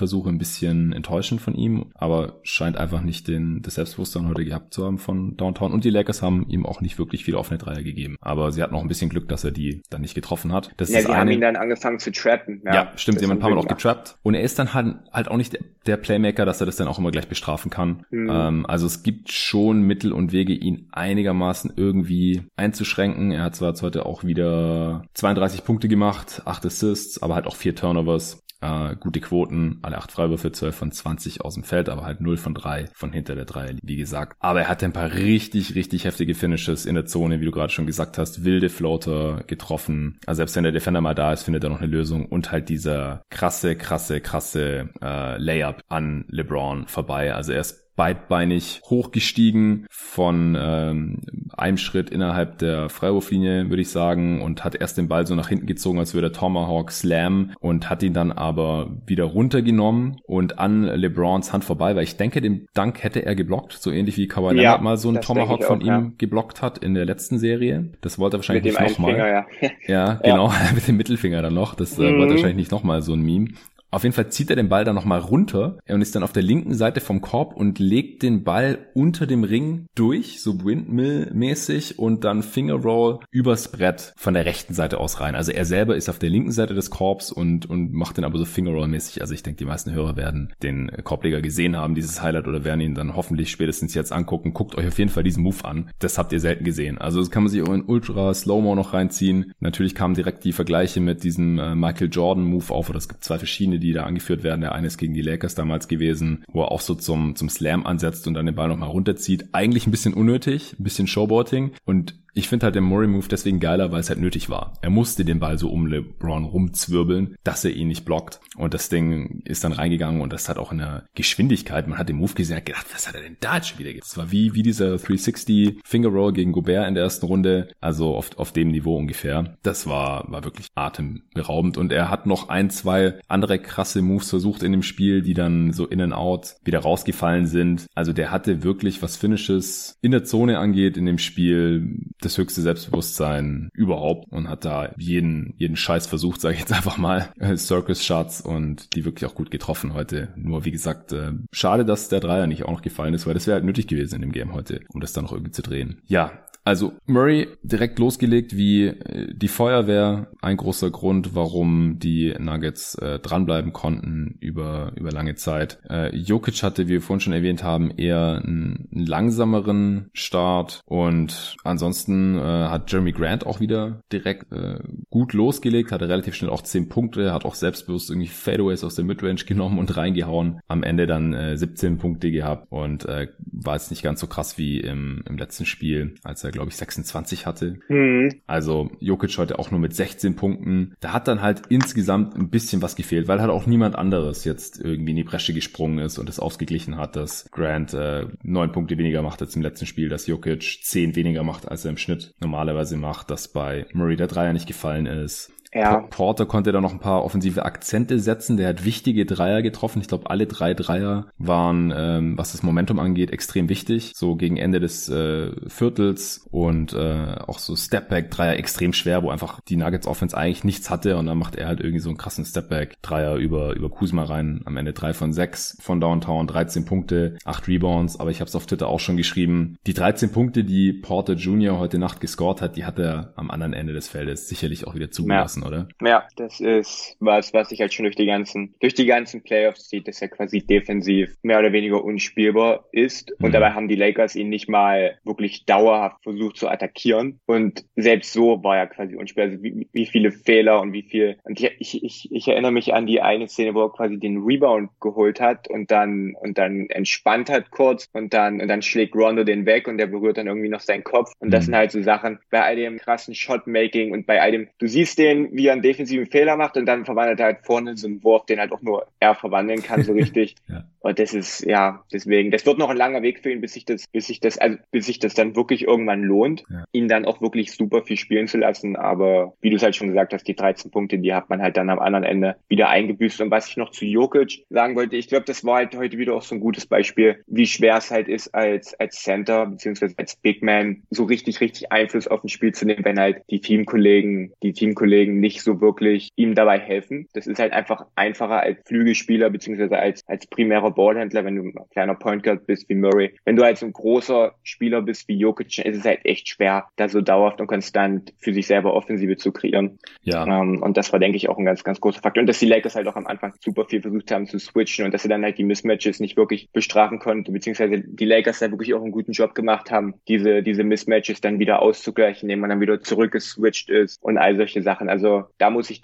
3-3er-Versuche ein bisschen enttäuschend von ihm, aber scheint einfach nicht den, das Selbstbewusstsein heute gehabt zu haben von Downtown. Und die Lakers haben ihm auch nicht wirklich viele offene Dreier gegeben. Aber sie hatten auch ein bisschen Glück, dass er die dann nicht getroffen hat. Das ja, ist sie haben ihn dann angefangen zu trappen. Ja, ja stimmt, sie haben ein paar Mal auch getrappt. Und er ist dann halt, halt auch nicht der Playmaker, dass er das dann auch immer gleich bestrafen kann. Mhm. Ähm, also es gibt schon Mittel und Wege, ihn einigermaßen irgendwie einzuschränken. Er hat zwar jetzt heute auch wieder 32 Punkte gemacht, 8 Assists, aber halt auch 4 Turnovers. Äh, gute Quoten, alle acht Freiwürfe, 12 von 20 aus dem Feld, aber halt 0 von 3 von hinter der Dreier, wie gesagt. Aber er hatte ein paar richtig, richtig heftige Finishes in der Zone, wie du gerade schon gesagt hast, wilde Floater getroffen. Also selbst wenn der Defender mal da ist, findet er noch eine Lösung und halt dieser krasse, krasse, krasse äh, Layup an LeBron vorbei. Also er ist beidbeinig hochgestiegen von ähm, einem Schritt innerhalb der Freiwurflinie, würde ich sagen, und hat erst den Ball so nach hinten gezogen, als würde der Tomahawk slam und hat ihn dann aber wieder runtergenommen und an LeBrons Hand vorbei, weil ich denke, den Dank hätte er geblockt, so ähnlich wie Kawhi ja, Leonard mal so einen Tomahawk von auch, ihm ja. geblockt hat in der letzten Serie. Das wollte er wahrscheinlich nicht nochmal. Ja. ja, genau, mit dem Mittelfinger dann noch. Das äh, wollte er mhm. wahrscheinlich nicht nochmal so ein Meme. Auf jeden Fall zieht er den Ball dann nochmal runter und ist dann auf der linken Seite vom Korb und legt den Ball unter dem Ring durch, so Windmill-mäßig und dann Fingerroll übers Brett von der rechten Seite aus rein. Also er selber ist auf der linken Seite des Korbs und, und macht den aber so Fingerroll-mäßig. Also ich denke, die meisten Hörer werden den Korbleger gesehen haben, dieses Highlight, oder werden ihn dann hoffentlich spätestens jetzt angucken. Guckt euch auf jeden Fall diesen Move an. Das habt ihr selten gesehen. Also das kann man sich auch in Ultra Slow-Mo noch reinziehen. Natürlich kamen direkt die Vergleiche mit diesem äh, Michael Jordan Move auf, oder es gibt zwei verschiedene, die da angeführt werden. Der eine ist gegen die Lakers damals gewesen, wo er auch so zum, zum Slam ansetzt und dann den Ball nochmal runterzieht. Eigentlich ein bisschen unnötig, ein bisschen Showboating und ich finde halt den Murray-Move deswegen geiler, weil es halt nötig war. Er musste den Ball so um LeBron rumzwirbeln, dass er ihn nicht blockt. Und das Ding ist dann reingegangen und das hat auch in der Geschwindigkeit, man hat den Move gesehen, hat gedacht, was hat er denn da jetzt schon wieder? Das war wie, wie dieser 360 Finger Roll gegen Gobert in der ersten Runde. Also auf, auf dem Niveau ungefähr. Das war, war wirklich atemberaubend. Und er hat noch ein, zwei andere krasse Moves versucht in dem Spiel, die dann so in and out wieder rausgefallen sind. Also der hatte wirklich, was Finishes in der Zone angeht, in dem Spiel das höchste Selbstbewusstsein überhaupt und hat da jeden, jeden Scheiß versucht, sage ich jetzt einfach mal, äh, Circus Shots und die wirklich auch gut getroffen heute. Nur wie gesagt, äh, schade, dass der Dreier nicht auch noch gefallen ist, weil das wäre halt nötig gewesen in dem Game heute, um das dann noch irgendwie zu drehen. Ja, also Murray direkt losgelegt wie äh, die Feuerwehr. Ein großer Grund, warum die Nuggets äh, dranbleiben konnten über, über lange Zeit. Äh, Jokic hatte, wie wir vorhin schon erwähnt haben, eher einen, einen langsameren Start und ansonsten äh, hat Jeremy Grant auch wieder direkt äh, gut losgelegt, hatte relativ schnell auch 10 Punkte, hat auch selbstbewusst irgendwie Fadeaways aus der Midrange genommen und reingehauen. Am Ende dann äh, 17 Punkte gehabt und äh, war jetzt nicht ganz so krass wie im, im letzten Spiel, als er glaube ich, 26 hatte. Mhm. Also Jokic heute auch nur mit 16 Punkten. Da hat dann halt insgesamt ein bisschen was gefehlt, weil halt auch niemand anderes jetzt irgendwie in die Bresche gesprungen ist und es ausgeglichen hat, dass Grant äh, neun Punkte weniger macht als im letzten Spiel, dass Jokic zehn weniger macht, als er im Schnitt normalerweise macht, dass bei Murray der Dreier nicht gefallen ist. Ja. Porter konnte da noch ein paar offensive Akzente setzen. Der hat wichtige Dreier getroffen. Ich glaube, alle drei Dreier waren, ähm, was das Momentum angeht, extrem wichtig. So gegen Ende des äh, Viertels und äh, auch so Stepback-Dreier extrem schwer, wo einfach die Nuggets Offense eigentlich nichts hatte und dann macht er halt irgendwie so einen krassen Stepback-Dreier über, über Kuzma rein. Am Ende drei von sechs von Downtown, 13 Punkte, acht Rebounds. Aber ich habe es auf Twitter auch schon geschrieben. Die 13 Punkte, die Porter Jr. heute Nacht gescored hat, die hat er am anderen Ende des Feldes sicherlich auch wieder zugelassen. Ja lassen, oder? Ja, das ist was, was sich halt schon durch die ganzen, durch die ganzen Playoffs sieht, dass er quasi defensiv mehr oder weniger unspielbar ist. Und mhm. dabei haben die Lakers ihn nicht mal wirklich dauerhaft versucht zu attackieren. Und selbst so war er quasi unspielbar. Also wie, wie viele Fehler und wie viel. Und ich, ich, ich erinnere mich an die eine Szene, wo er quasi den Rebound geholt hat und dann, und dann entspannt hat kurz und dann, und dann schlägt Rondo den weg und der berührt dann irgendwie noch seinen Kopf. Und das mhm. sind halt so Sachen bei all dem krassen Shotmaking und bei all dem, du siehst den, wie er einen defensiven Fehler macht und dann verwandelt er halt vorne so einen Wurf, den halt auch nur er verwandeln kann, so richtig. ja. Und das ist, ja, deswegen, das wird noch ein langer Weg für ihn, bis sich das, bis sich das, also bis sich das dann wirklich irgendwann lohnt, ja. ihn dann auch wirklich super viel spielen zu lassen. Aber wie du es halt schon gesagt hast, die 13 Punkte, die hat man halt dann am anderen Ende wieder eingebüßt. Und was ich noch zu Jokic sagen wollte, ich glaube, das war halt heute wieder auch so ein gutes Beispiel, wie schwer es halt ist, als, als Center, beziehungsweise als Big Man, so richtig, richtig Einfluss auf ein Spiel zu nehmen, wenn halt die Teamkollegen, die Teamkollegen nicht so wirklich ihm dabei helfen. Das ist halt einfach einfacher als Flügelspieler, beziehungsweise als, als primärer Ballhändler, wenn du ein kleiner Point Guard bist wie Murray. Wenn du halt so ein großer Spieler bist wie Jokic, ist es halt echt schwer, da so dauerhaft und konstant für sich selber Offensive zu kreieren. Ja. Ähm, und das war, denke ich, auch ein ganz, ganz großer Faktor. Und dass die Lakers halt auch am Anfang super viel versucht haben zu switchen und dass sie dann halt die Mismatches nicht wirklich bestrafen konnten, beziehungsweise die Lakers da wirklich auch einen guten Job gemacht haben, diese, diese Mismatches dann wieder auszugleichen, indem man dann wieder zurückgeswitcht ist und all solche Sachen. Also da muss ich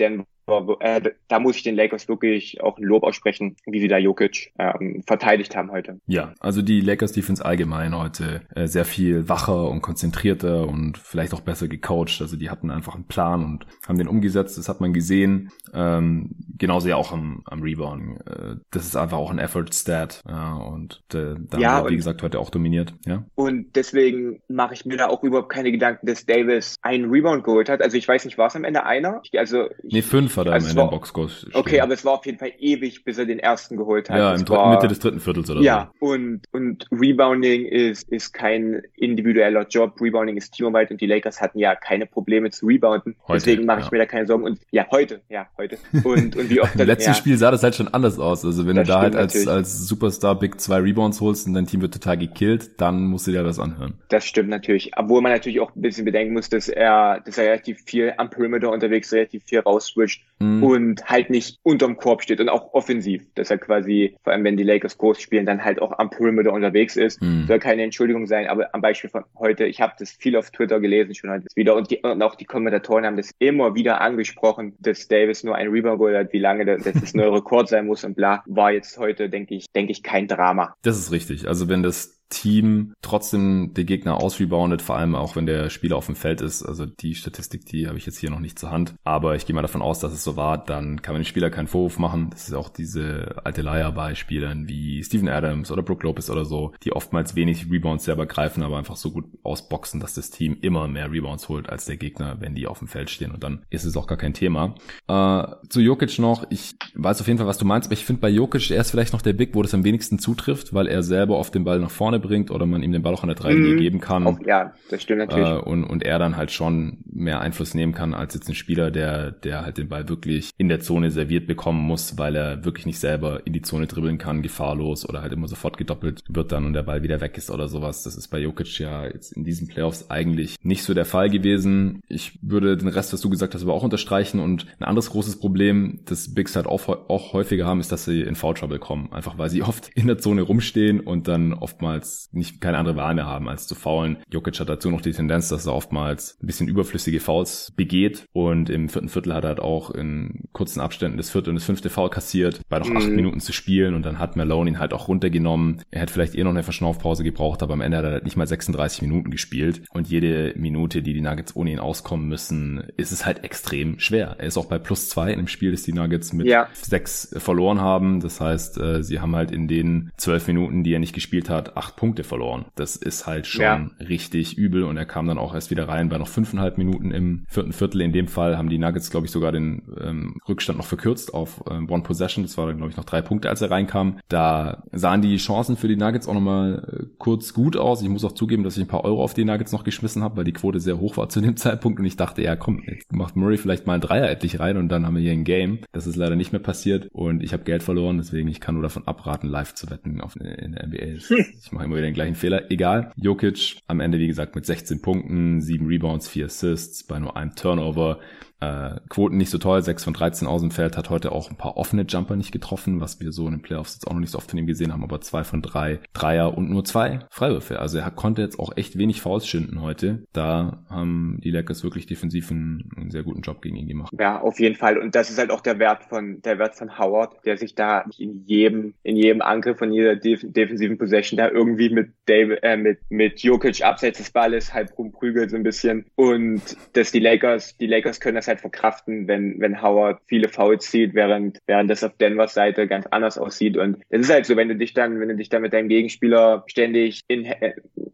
denn äh, da muss ich den Lakers wirklich auch ein Lob aussprechen, wie sie da Jokic ähm, verteidigt haben heute. Ja, also die Lakers Defense allgemein heute äh, sehr viel wacher und konzentrierter und vielleicht auch besser gecoacht. Also die hatten einfach einen Plan und haben den umgesetzt. Das hat man gesehen. Ähm, genauso ja auch am, am Rebound. Äh, das ist einfach auch ein Effort-Stat. Ja, und äh, da ja, haben wir, wie gesagt, heute auch dominiert. Ja. Und deswegen mache ich mir da auch überhaupt keine Gedanken, dass Davis einen Rebound geholt hat. Also ich weiß nicht, war es am Ende einer? also ich, nee, fünf Fünf hat er also in den Boxscores. Okay, aber es war auf jeden Fall ewig, bis er den ersten geholt hat. Ja, in war, Mitte des dritten Viertels oder ja, so. Ja, und, und Rebounding ist, ist kein individueller Job. Rebounding ist teamarbeit und die Lakers hatten ja keine Probleme zu rebounden. Heute, Deswegen mache ich mir da keine Sorgen. Und ja, heute, ja, heute. Und, und wie oft Im letzten ja, Spiel sah das halt schon anders aus. Also wenn du da halt als, als Superstar Big zwei Rebounds holst und dein Team wird total gekillt, dann musst du dir das anhören. Das stimmt natürlich. Obwohl man natürlich auch ein bisschen bedenken muss, dass er, dass er relativ viel am Perimeter unterwegs, relativ viel rausswitcht mhm. und halt nicht unterm Korb steht und auch offensiv. Dass er quasi, vor allem wenn die Lakers groß spielen, dann halt auch am Perimeter unterwegs ist. Mhm. Soll keine Entschuldigung sein, aber am Beispiel von heute, ich habe das viel auf Twitter gelesen, schon heute wieder und, die, und auch die Kommentatoren haben das immer wieder angesprochen, dass Davis nur ein Rebound hat, wie lange das, das neue Rekord sein muss und bla, war jetzt heute, denke ich, denke ich, kein Drama. Das ist richtig. Also wenn das Team trotzdem der Gegner ausreboundet, vor allem auch wenn der Spieler auf dem Feld ist. Also die Statistik, die habe ich jetzt hier noch nicht zur Hand. Aber ich gehe mal davon aus, dass es so war. Dann kann man den Spieler keinen Vorwurf machen. Das ist auch diese alte Leier bei Spielern wie Steven Adams oder Brook Lopez oder so, die oftmals wenig Rebounds selber greifen, aber einfach so gut ausboxen, dass das Team immer mehr Rebounds holt als der Gegner, wenn die auf dem Feld stehen. Und dann ist es auch gar kein Thema. Äh, zu Jokic noch. Ich weiß auf jeden Fall, was du meinst, aber ich finde bei Jokic, er ist vielleicht noch der Big, wo das am wenigsten zutrifft, weil er selber oft den Ball nach vorne bringt oder man ihm den Ball auch an der Dreilinie mhm. geben kann. Auch, ja, das stimmt natürlich. Äh, und, und er dann halt schon mehr Einfluss nehmen kann als jetzt ein Spieler, der, der halt den Ball wirklich in der Zone serviert bekommen muss, weil er wirklich nicht selber in die Zone dribbeln kann, gefahrlos oder halt immer sofort gedoppelt wird dann und der Ball wieder weg ist oder sowas. Das ist bei Jokic ja jetzt in diesen Playoffs eigentlich nicht so der Fall gewesen. Ich würde den Rest, was du gesagt hast, aber auch unterstreichen und ein anderes großes Problem, das Bigs halt auch, auch häufiger haben, ist, dass sie in Foul Trouble kommen. Einfach weil sie oft in der Zone rumstehen und dann oftmals nicht nicht keine andere Wahl mehr haben, als zu faulen. Jokic hat dazu noch die Tendenz, dass er oftmals ein bisschen überflüssige Fouls begeht und im vierten Viertel hat er halt auch in kurzen Abständen das vierte und das fünfte Foul kassiert, bei noch mhm. acht Minuten zu spielen und dann hat Malone ihn halt auch runtergenommen. Er hätte vielleicht eh noch eine Verschnaufpause gebraucht, aber am Ende hat er halt nicht mal 36 Minuten gespielt und jede Minute, die die Nuggets ohne ihn auskommen müssen, ist es halt extrem schwer. Er ist auch bei plus zwei in dem Spiel, das die Nuggets mit ja. sechs verloren haben. Das heißt, äh, sie haben halt in den zwölf Minuten, die er nicht gespielt hat, acht Punkte verloren. Das ist halt schon ja. richtig übel und er kam dann auch erst wieder rein bei noch fünfeinhalb Minuten im vierten Viertel. In dem Fall haben die Nuggets, glaube ich, sogar den ähm, Rückstand noch verkürzt auf ähm, One Possession. Das war dann, glaube ich, noch drei Punkte, als er reinkam. Da sahen die Chancen für die Nuggets auch nochmal äh, kurz gut aus. Ich muss auch zugeben, dass ich ein paar Euro auf die Nuggets noch geschmissen habe, weil die Quote sehr hoch war zu dem Zeitpunkt und ich dachte, ja komm, jetzt macht Murray vielleicht mal ein Dreier endlich rein und dann haben wir hier ein Game. Das ist leider nicht mehr passiert und ich habe Geld verloren, deswegen ich kann nur davon abraten, live zu wetten auf, in der NBA. Ich mache immer wieder den gleichen Fehler. Egal. Jokic am Ende, wie gesagt, mit 16 Punkten, 7 Rebounds, 4 Assists bei nur einem Turnover. Äh, Quoten nicht so toll, 6 von 13 aus dem Feld, hat heute auch ein paar offene Jumper nicht getroffen, was wir so in den Playoffs jetzt auch noch nicht so oft von ihm gesehen haben, aber 2 von 3 Dreier und nur 2 Freiwürfe. Also er konnte jetzt auch echt wenig Fouls schinden heute. Da haben die Lakers wirklich defensiv einen, einen, sehr guten Job gegen ihn gemacht. Ja, auf jeden Fall. Und das ist halt auch der Wert von, der Wert von Howard, der sich da in jedem, in jedem Angriff von jeder def defensiven Possession da irgendwie mit David, äh, mit, mit Jokic abseits des Balles halb rumprügelt so ein bisschen. Und dass die Lakers, die Lakers können das das halt verkraften, wenn, wenn Howard viele Fouls zieht, während, während das auf Denvers Seite ganz anders aussieht. Und es ist halt so, wenn du dich dann, wenn du dich dann mit deinem Gegenspieler ständig in,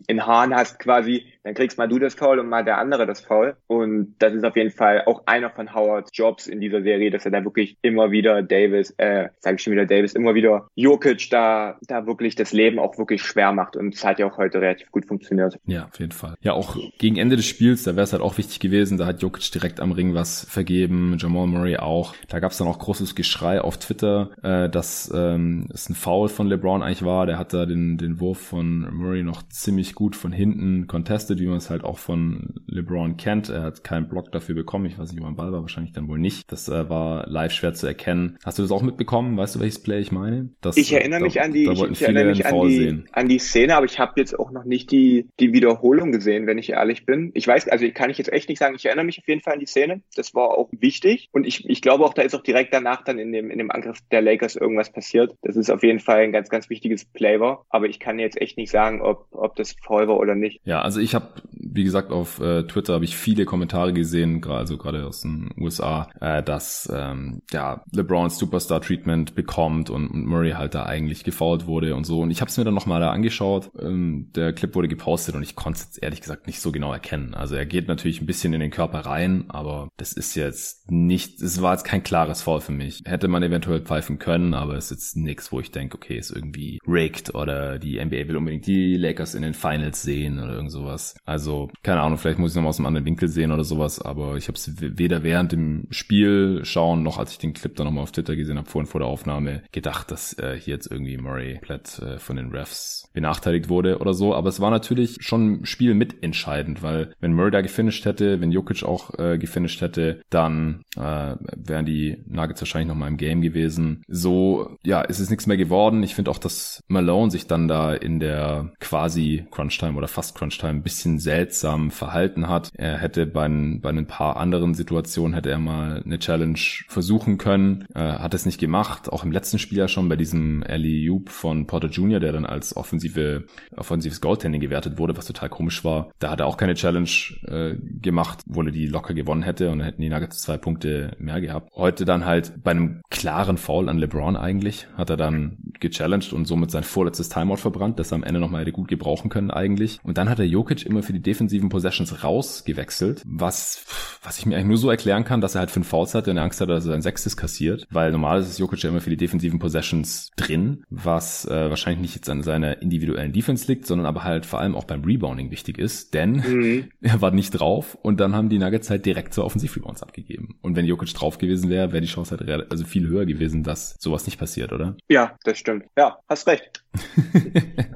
in Haaren hast quasi, dann kriegst mal du das Foul und mal der andere das Foul. Und das ist auf jeden Fall auch einer von Howards Jobs in dieser Serie, dass er da wirklich immer wieder Davis, äh, sag ich schon wieder Davis, immer wieder Jokic da, da wirklich das Leben auch wirklich schwer macht. Und es hat ja auch heute relativ gut funktioniert. Ja, auf jeden Fall. Ja, auch gegen Ende des Spiels, da wäre es halt auch wichtig gewesen, da hat Jokic direkt am Ring was vergeben, Jamal Murray auch. Da gab es dann auch großes Geschrei auf Twitter, äh, dass ähm, es ein Foul von LeBron eigentlich war. Der hat da den, den Wurf von Murray noch ziemlich gut von hinten contested, wie man es halt auch von LeBron kennt. Er hat keinen Block dafür bekommen. Ich weiß nicht, ob er Ball war, wahrscheinlich dann wohl nicht. Das äh, war live schwer zu erkennen. Hast du das auch mitbekommen? Weißt du, welches Play ich meine? Das, ich erinnere da, mich an die, ich, ich erinnere mich an die, an die Szene, aber ich habe jetzt auch noch nicht die, die Wiederholung gesehen, wenn ich ehrlich bin. Ich weiß, also kann ich jetzt echt nicht sagen. Ich erinnere mich auf jeden Fall an die Szene. Das war auch wichtig. Und ich, ich glaube auch, da ist auch direkt danach dann in dem, in dem Angriff der Lakers irgendwas passiert. Das ist auf jeden Fall ein ganz, ganz wichtiges Play war. Aber ich kann jetzt echt nicht sagen, ob, ob das voll war oder nicht. Ja, also ich habe wie gesagt, auf äh, Twitter habe ich viele Kommentare gesehen, also gerade aus den USA, äh, dass ähm, ja LeBron Superstar Treatment bekommt und, und Murray halt da eigentlich gefoult wurde und so. Und ich habe es mir dann nochmal da angeschaut. Ähm, der Clip wurde gepostet und ich konnte es ehrlich gesagt nicht so genau erkennen. Also er geht natürlich ein bisschen in den Körper rein, aber das ist jetzt nicht, es war jetzt kein klares Foul für mich. Hätte man eventuell pfeifen können, aber es ist jetzt nichts, wo ich denke, okay, ist irgendwie rigged oder die NBA will unbedingt die Lakers in den Finals sehen oder irgend sowas. Also, keine Ahnung, vielleicht muss ich noch mal aus einem anderen Winkel sehen oder sowas, aber ich habe es weder während dem Spiel schauen, noch als ich den Clip dann nochmal auf Twitter gesehen habe, vorhin vor der Aufnahme, gedacht, dass äh, hier jetzt irgendwie Murray komplett äh, von den Refs benachteiligt wurde oder so. Aber es war natürlich schon Spiel mitentscheidend, weil wenn Murray da gefinisht hätte, wenn Jokic auch äh, gefinisht hätte, dann äh, wären die Nuggets wahrscheinlich noch mal im Game gewesen. So, ja, ist nichts mehr geworden. Ich finde auch, dass Malone sich dann da in der quasi Crunch-Time oder fast Crunch-Time ein bisschen seltsam verhalten hat. Er hätte bei, bei ein paar anderen Situationen hätte er mal eine Challenge versuchen können, äh, hat es nicht gemacht. Auch im letzten Spiel ja schon bei diesem Ellie Joop von Porter Jr., der dann als offensive, offensives Goaltending gewertet wurde, was total komisch war. Da hat er auch keine Challenge äh, gemacht, wo er die locker gewonnen hätte und dann hätten die Nuggets zwei Punkte mehr gehabt. Heute dann halt bei einem klaren Foul an LeBron eigentlich, hat er dann gechallenged und somit sein vorletztes Timeout verbrannt, das er am Ende nochmal hätte gut gebrauchen können eigentlich. Und dann hat er Jokic immer für die defensiven Possessions rausgewechselt, was, was ich mir eigentlich nur so erklären kann, dass er halt fünf Fouls hatte und er Angst hat, dass er sein sechstes kassiert, weil normal ist Jokic ja immer für die defensiven Possessions drin, was äh, wahrscheinlich nicht jetzt an seiner individuellen Defense liegt, sondern aber halt vor allem auch beim Rebounding wichtig ist, denn mhm. er war nicht drauf und dann haben die Nuggets halt direkt zur Offensiv-Rebounds abgegeben. Und wenn Jokic drauf gewesen wäre, wäre die Chance halt also viel höher gewesen, dass sowas nicht passiert, oder? Ja, das stimmt. Ja, hast recht.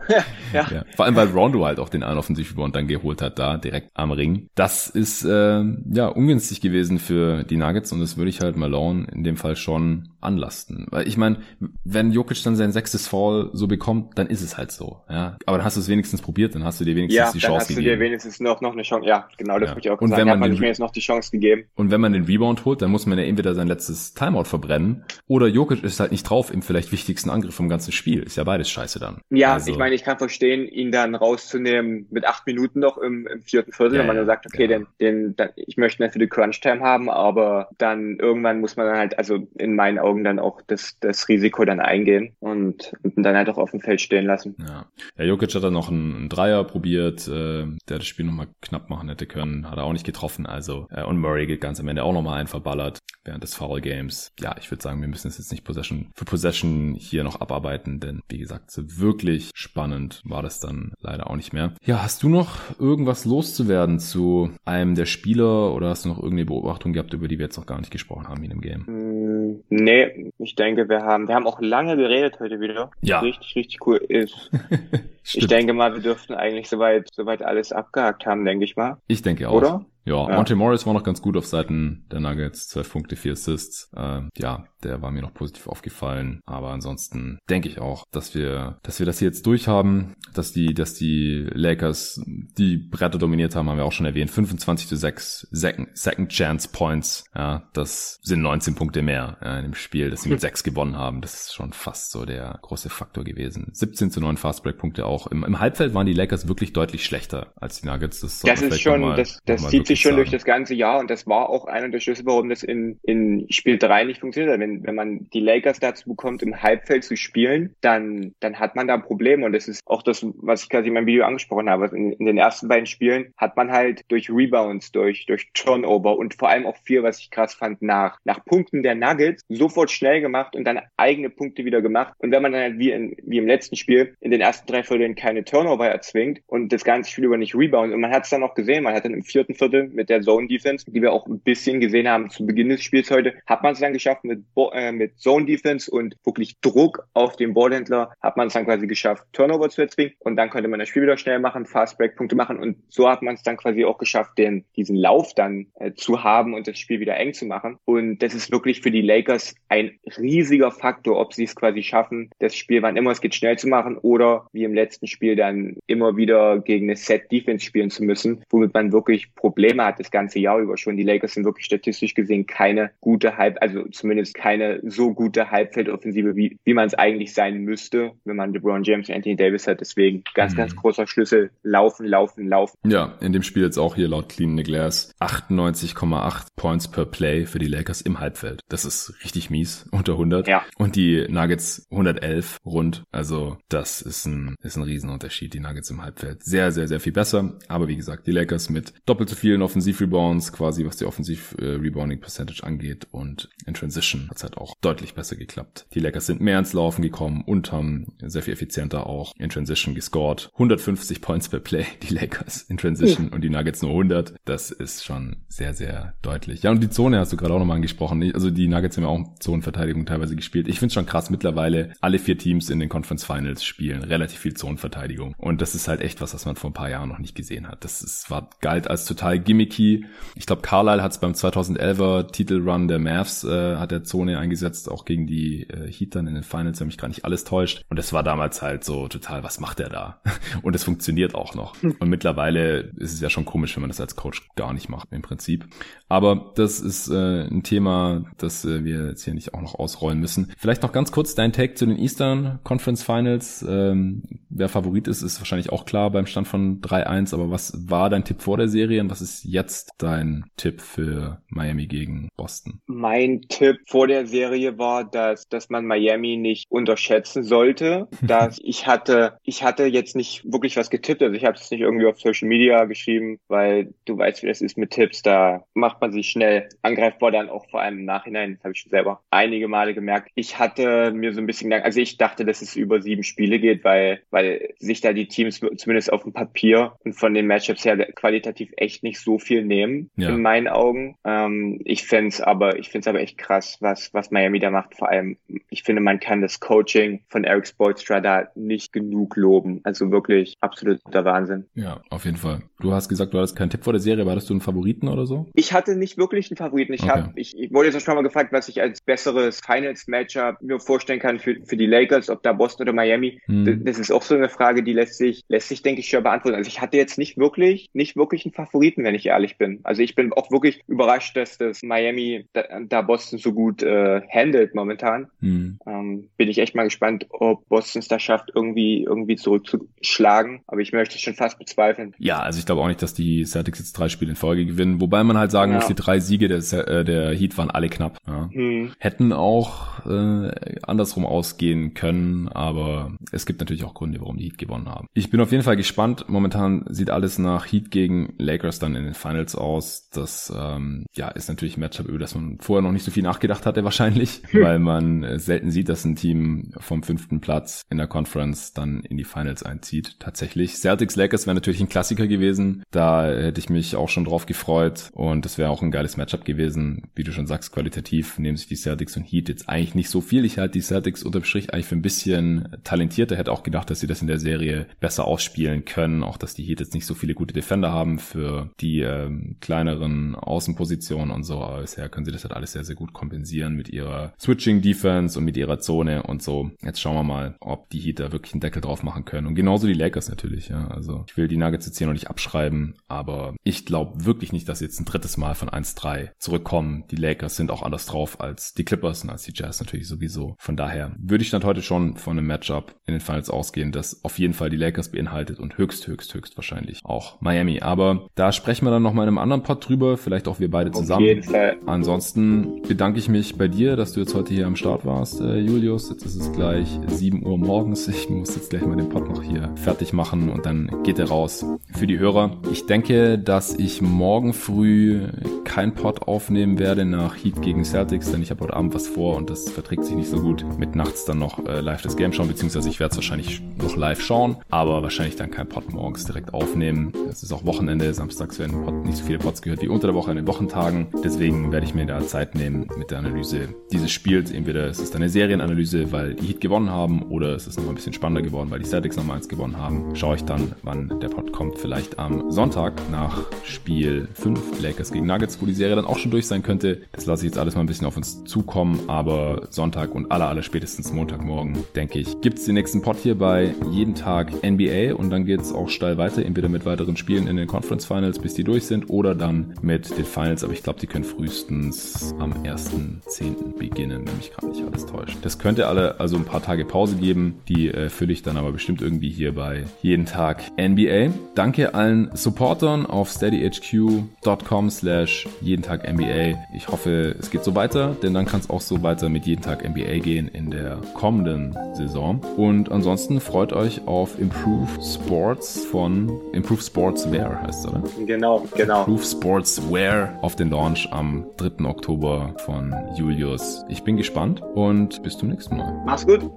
ja, ja. ja, Vor allem, weil Rondo halt auch den einen Offensiv-Rebound dann geholt hat, da direkt am Ring. Das ist äh, ja ungünstig gewesen für die Nuggets und das würde ich halt Malone in dem Fall schon anlasten. Weil ich meine, wenn Jokic dann sein sechstes Fall so bekommt, dann ist es halt so. Ja, aber dann hast du es wenigstens probiert, dann hast du dir wenigstens ja, die Chance gegeben. Ja, dann hast du dir wenigstens noch, noch eine Chance. Ja, genau, das ja. ich auch und Wenn man, man mir jetzt noch die Chance gegeben. Und wenn man den Rebound holt, dann muss man ja entweder sein letztes Timeout verbrennen oder Jokic ist halt nicht drauf im vielleicht wichtigsten Angriff vom ganzen Spiel. Ist ja beides scheiße dann. Ja, also, ich meine, ich kann verstehen, ihn dann rauszunehmen mit acht Minuten noch im, im vierten Viertel, ja, wenn man dann sagt, okay, den, den, den, ich möchte ihn für die Crunch-Time haben, aber dann irgendwann muss man dann halt, also in meinen Augen dann auch das das, Risiko dann eingehen und, und dann halt auch auf dem Feld stehen lassen. Ja, ja Jokic hat dann noch einen, einen Dreier probiert, äh, der das Spiel nochmal knapp machen hätte können, hat er auch nicht getroffen. Also äh, und Murray geht ganz am Ende auch nochmal ein verballert während des Foul Games. Ja, ich würde sagen, wir müssen es jetzt nicht Possession für Possession hier noch abarbeiten, denn wie gesagt, so wirklich spannend war das dann leider auch nicht mehr. Ja, hast du noch irgendwas loszuwerden zu einem der Spieler oder hast du noch irgendeine Beobachtung gehabt, über die wir jetzt noch gar nicht gesprochen haben in dem Game? Mm, nee, ich denke, wir haben, wir haben auch lange geredet heute wieder. Ja. Richtig, richtig cool ist. ich denke mal, wir dürften eigentlich soweit, soweit alles abgehakt haben, denke ich mal. Ich denke auch. Oder? Ja, ja, Monte Morris war noch ganz gut auf Seiten der Nuggets, 12 Punkte, 4 Assists. Äh, ja, der war mir noch positiv aufgefallen. Aber ansonsten denke ich auch, dass wir, dass wir das hier jetzt durchhaben, dass die, dass die Lakers die Bretter dominiert haben, haben wir auch schon erwähnt. 25 zu 6 Second, Second Chance Points. Ja, das sind 19 Punkte mehr ja, in dem Spiel, dass sie mit 6 gewonnen haben. Das ist schon fast so der große Faktor gewesen. 17 zu 9 Fastbreak Punkte auch. Im, Im Halbfeld waren die Lakers wirklich deutlich schlechter als die Nuggets. Das, das ist schon, das, das zieht sich sich schon sagen. durch das ganze Jahr und das war auch einer der Schlüssel, warum das in, in Spiel 3 nicht funktioniert hat. Wenn, wenn man die Lakers dazu bekommt, im Halbfeld zu spielen, dann, dann hat man da Probleme und das ist auch das, was ich quasi in meinem Video angesprochen habe. In, in den ersten beiden Spielen hat man halt durch Rebounds, durch, durch Turnover und vor allem auch viel, was ich krass fand, nach, nach Punkten der Nuggets sofort schnell gemacht und dann eigene Punkte wieder gemacht. Und wenn man dann halt wie, in, wie im letzten Spiel in den ersten drei Vierteln keine Turnover erzwingt und das ganze Spiel über nicht Rebound und man hat es dann auch gesehen, man hat dann im vierten Viertel mit der Zone Defense, die wir auch ein bisschen gesehen haben zu Beginn des Spiels heute, hat man es dann geschafft mit, äh, mit Zone Defense und wirklich Druck auf den Ballhändler, hat man es dann quasi geschafft, Turnover zu erzwingen und dann konnte man das Spiel wieder schnell machen, Fast Break Punkte machen und so hat man es dann quasi auch geschafft, den, diesen Lauf dann äh, zu haben und das Spiel wieder eng zu machen. Und das ist wirklich für die Lakers ein riesiger Faktor, ob sie es quasi schaffen, das Spiel, wann immer es geht, schnell zu machen oder wie im letzten Spiel dann immer wieder gegen eine Set Defense spielen zu müssen, womit man wirklich Probleme Probleme hat das ganze Jahr über schon. Die Lakers sind wirklich statistisch gesehen keine gute Halb, also zumindest keine so gute Halbfeldoffensive, wie, wie man es eigentlich sein müsste, wenn man LeBron James und Anthony Davis hat. Deswegen ganz, mhm. ganz großer Schlüssel. Laufen, laufen, laufen. Ja, in dem Spiel jetzt auch hier laut Clean Glass 98,8 Points per Play für die Lakers im Halbfeld. Das ist richtig mies, unter 100. Ja. Und die Nuggets 111 rund. Also das ist ein, ist ein Riesenunterschied. Die Nuggets im Halbfeld sehr, sehr, sehr viel besser. Aber wie gesagt, die Lakers mit doppelt so vielen Offensiv-Rebounds, quasi was die Offensiv-Rebounding-Percentage angeht. Und in Transition hat es halt auch deutlich besser geklappt. Die Lakers sind mehr ins Laufen gekommen und haben sehr viel effizienter auch in Transition gescored. 150 Points per Play, die Lakers in Transition und die Nuggets nur 100. Das ist schon sehr, sehr deutlich. Ja, und die Zone hast du gerade auch nochmal angesprochen. Also die Nuggets haben ja auch Zonenverteidigung teilweise gespielt. Ich finde es schon krass mittlerweile, alle vier Teams in den Conference Finals spielen relativ viel Zonenverteidigung. Und das ist halt echt was, was man vor ein paar Jahren noch nicht gesehen hat. Das ist, war galt als total gimmicky. Ich glaube, Carlisle hat es beim 2011er Titelrun der Mavs, äh, hat der Zone eingesetzt, auch gegen die äh, Heat dann in den Finals, wenn mich gar nicht alles täuscht. Und das war damals halt so total, was macht der da? Und es funktioniert auch noch. Und mittlerweile ist es ja schon komisch, wenn man das als Coach gar nicht macht, im Prinzip. Aber das ist äh, ein Thema, das äh, wir jetzt hier nicht auch noch ausrollen müssen. Vielleicht noch ganz kurz dein Take zu den Eastern Conference Finals. Ähm, wer Favorit ist, ist wahrscheinlich auch klar beim Stand von 3-1. Aber was war dein Tipp vor der Serie und was ist jetzt dein Tipp für Miami gegen Boston? Mein Tipp vor der Serie war, dass, dass man Miami nicht unterschätzen sollte. dass ich hatte, ich hatte jetzt nicht wirklich was getippt. Also ich habe es nicht irgendwie auf Social Media geschrieben, weil du weißt, wie das ist mit Tipps. Da macht man sich schnell angreifbar dann auch vor allem im Nachhinein. Das habe ich schon selber einige Male gemerkt. Ich hatte mir so ein bisschen gedacht, also ich dachte, dass es über sieben Spiele geht, weil, weil sich da die Teams zumindest auf dem Papier und von den Matchups her qualitativ echt nicht so viel nehmen, ja. in meinen Augen. Ähm, ich finde es aber, ich finde aber echt krass, was, was Miami da macht. Vor allem, ich finde, man kann das Coaching von Eric Spoelstra da nicht genug loben. Also wirklich absoluter Wahnsinn. Ja, auf jeden Fall. Du hast gesagt, du hattest keinen Tipp vor der Serie. War das du einen Favoriten oder so? Ich hatte nicht wirklich einen Favoriten. Ich okay. habe, ich, ich wurde jetzt schon mal gefragt, was ich als besseres Finals-Matchup mir vorstellen kann für, für die Lakers, ob da Boston oder Miami. Hm. Das ist auch so eine Frage, die lässt sich, lässt sich, denke ich, schwer beantworten. Also ich hatte jetzt nicht wirklich, nicht wirklich einen Favoriten, wenn ich ehrlich bin. Also ich bin auch wirklich überrascht, dass das Miami da, Boston so gut äh, handelt momentan. Hm. Ähm, bin ich echt mal gespannt, ob Boston es da schafft, irgendwie, irgendwie zurückzuschlagen. Aber ich möchte es schon fast bezweifeln. Ja, also ich glaube auch nicht, dass die Celtics jetzt drei Spiele in Folge gewinnen. Wobei man halt sagen ja. muss, die drei Siege der, äh, der Heat waren alle knapp. Ja. Hm. Hätten auch äh, andersrum ausgehen können, aber es gibt natürlich auch Gründe, warum die Heat gewonnen haben. Ich bin auf jeden Fall gespannt. Momentan sieht alles nach Heat gegen Lakers dann in den Finals aus. Das ähm, ja ist natürlich ein Matchup, über das man vorher noch nicht so viel nachgedacht hatte wahrscheinlich, weil man äh, selten sieht, dass ein Team vom fünften Platz in der Conference dann in die Finals einzieht. Tatsächlich. Celtics Lakers wäre natürlich ein Klassiker gewesen. Da hätte ich mich auch schon drauf gefreut und das wäre auch ein geiles Matchup gewesen. Wie du schon sagst, qualitativ nehmen sich die Celtics und Heat jetzt eigentlich nicht so viel. Ich halte die Celtics unterm Strich eigentlich für ein bisschen talentierter. Hätte auch gedacht, dass sie das in der Serie besser ausspielen können. Auch, dass die Heat jetzt nicht so viele gute Defender haben für die ähm, kleineren Außenpositionen und so. Aber bisher können sie das halt alles sehr, sehr gut kompensieren mit ihrer Switching Defense und mit ihrer Zone und so. Jetzt schauen wir mal, ob die Heat da wirklich einen Deckel drauf machen können. Und genauso die Lakers natürlich, ja. Also ich will die Nuggets jetzt hier noch nicht abschreiben, aber ich glaube wirklich nicht, dass sie jetzt ein drittes Mal von 1-3 zurückkommen. Die Lakers sind auch anders drauf als die Clippers und als die Jazz natürlich sowieso. Von daher würde ich dann heute schon von einem Matchup in den Finals ausgehen, das auf jeden Fall die Lakers beinhaltet und höchst, höchst, höchst wahrscheinlich auch Miami. Aber da sprechen wir dann noch mal in einem anderen Pod drüber, vielleicht auch wir beide zusammen. Auf jeden Fall. Ansonsten bedanke ich mich bei dir, dass du jetzt heute hier am Start warst, äh, Julius. Jetzt ist es gleich 7 Uhr morgens. Ich muss jetzt gleich mal den Pod noch hier fertig machen und dann geht er raus für die Hörer. Ich denke, dass ich morgen früh kein Pod aufnehmen werde nach Heat gegen Celtics, denn ich habe heute Abend was vor und das verträgt sich nicht so gut mit nachts dann noch äh, live das Game schauen, beziehungsweise ich werde es wahrscheinlich noch live schauen, aber wahrscheinlich dann kein Pod morgens direkt aufnehmen. Es ist auch Wochenende, samstags werden Pod, nicht so viele Pods gehört wie unter der Woche an den Wochentagen. Deswegen werde ich mir da Zeit nehmen mit der Analyse dieses Spiels. Entweder es ist eine Serienanalyse, weil die Heat gewonnen haben, oder es ist noch ein bisschen spannender geworden, weil die Celtics nochmal eins gewonnen haben. Schaue ich dann, wann der Pod kommt, vielleicht am Sonntag nach Spiel 5 Lakers gegen Nuggets, wo die Serie dann auch schon durch sein könnte. Das lasse ich jetzt alles mal ein bisschen auf uns zukommen, aber Sonntag und aller, aller spätestens Montagmorgen, denke ich, gibt es den nächsten Pod hier bei jeden Tag NBA und dann geht es auch steil weiter, entweder mit weiteren Spielen in den Conference Finals bis die durch sind oder dann mit den Finals, aber ich glaube, die können frühestens am 1.10. beginnen, wenn mich gerade nicht alles täuscht. Das könnte alle also ein paar Tage Pause geben, die äh, fülle ich dann aber bestimmt irgendwie hier bei jeden Tag NBA. Danke allen Supportern auf steadyhq.com slash jeden Tag NBA. Ich hoffe, es geht so weiter, denn dann kann es auch so weiter mit jeden Tag NBA gehen in der kommenden Saison. Und ansonsten freut euch auf Improve Sports von Improve Sports Wear heißt es, oder? Genau, genau. Improve Sports Wear auf den Launch am 3. Oktober von Julius. Ich bin gespannt und bis zum nächsten Mal. Mach's gut.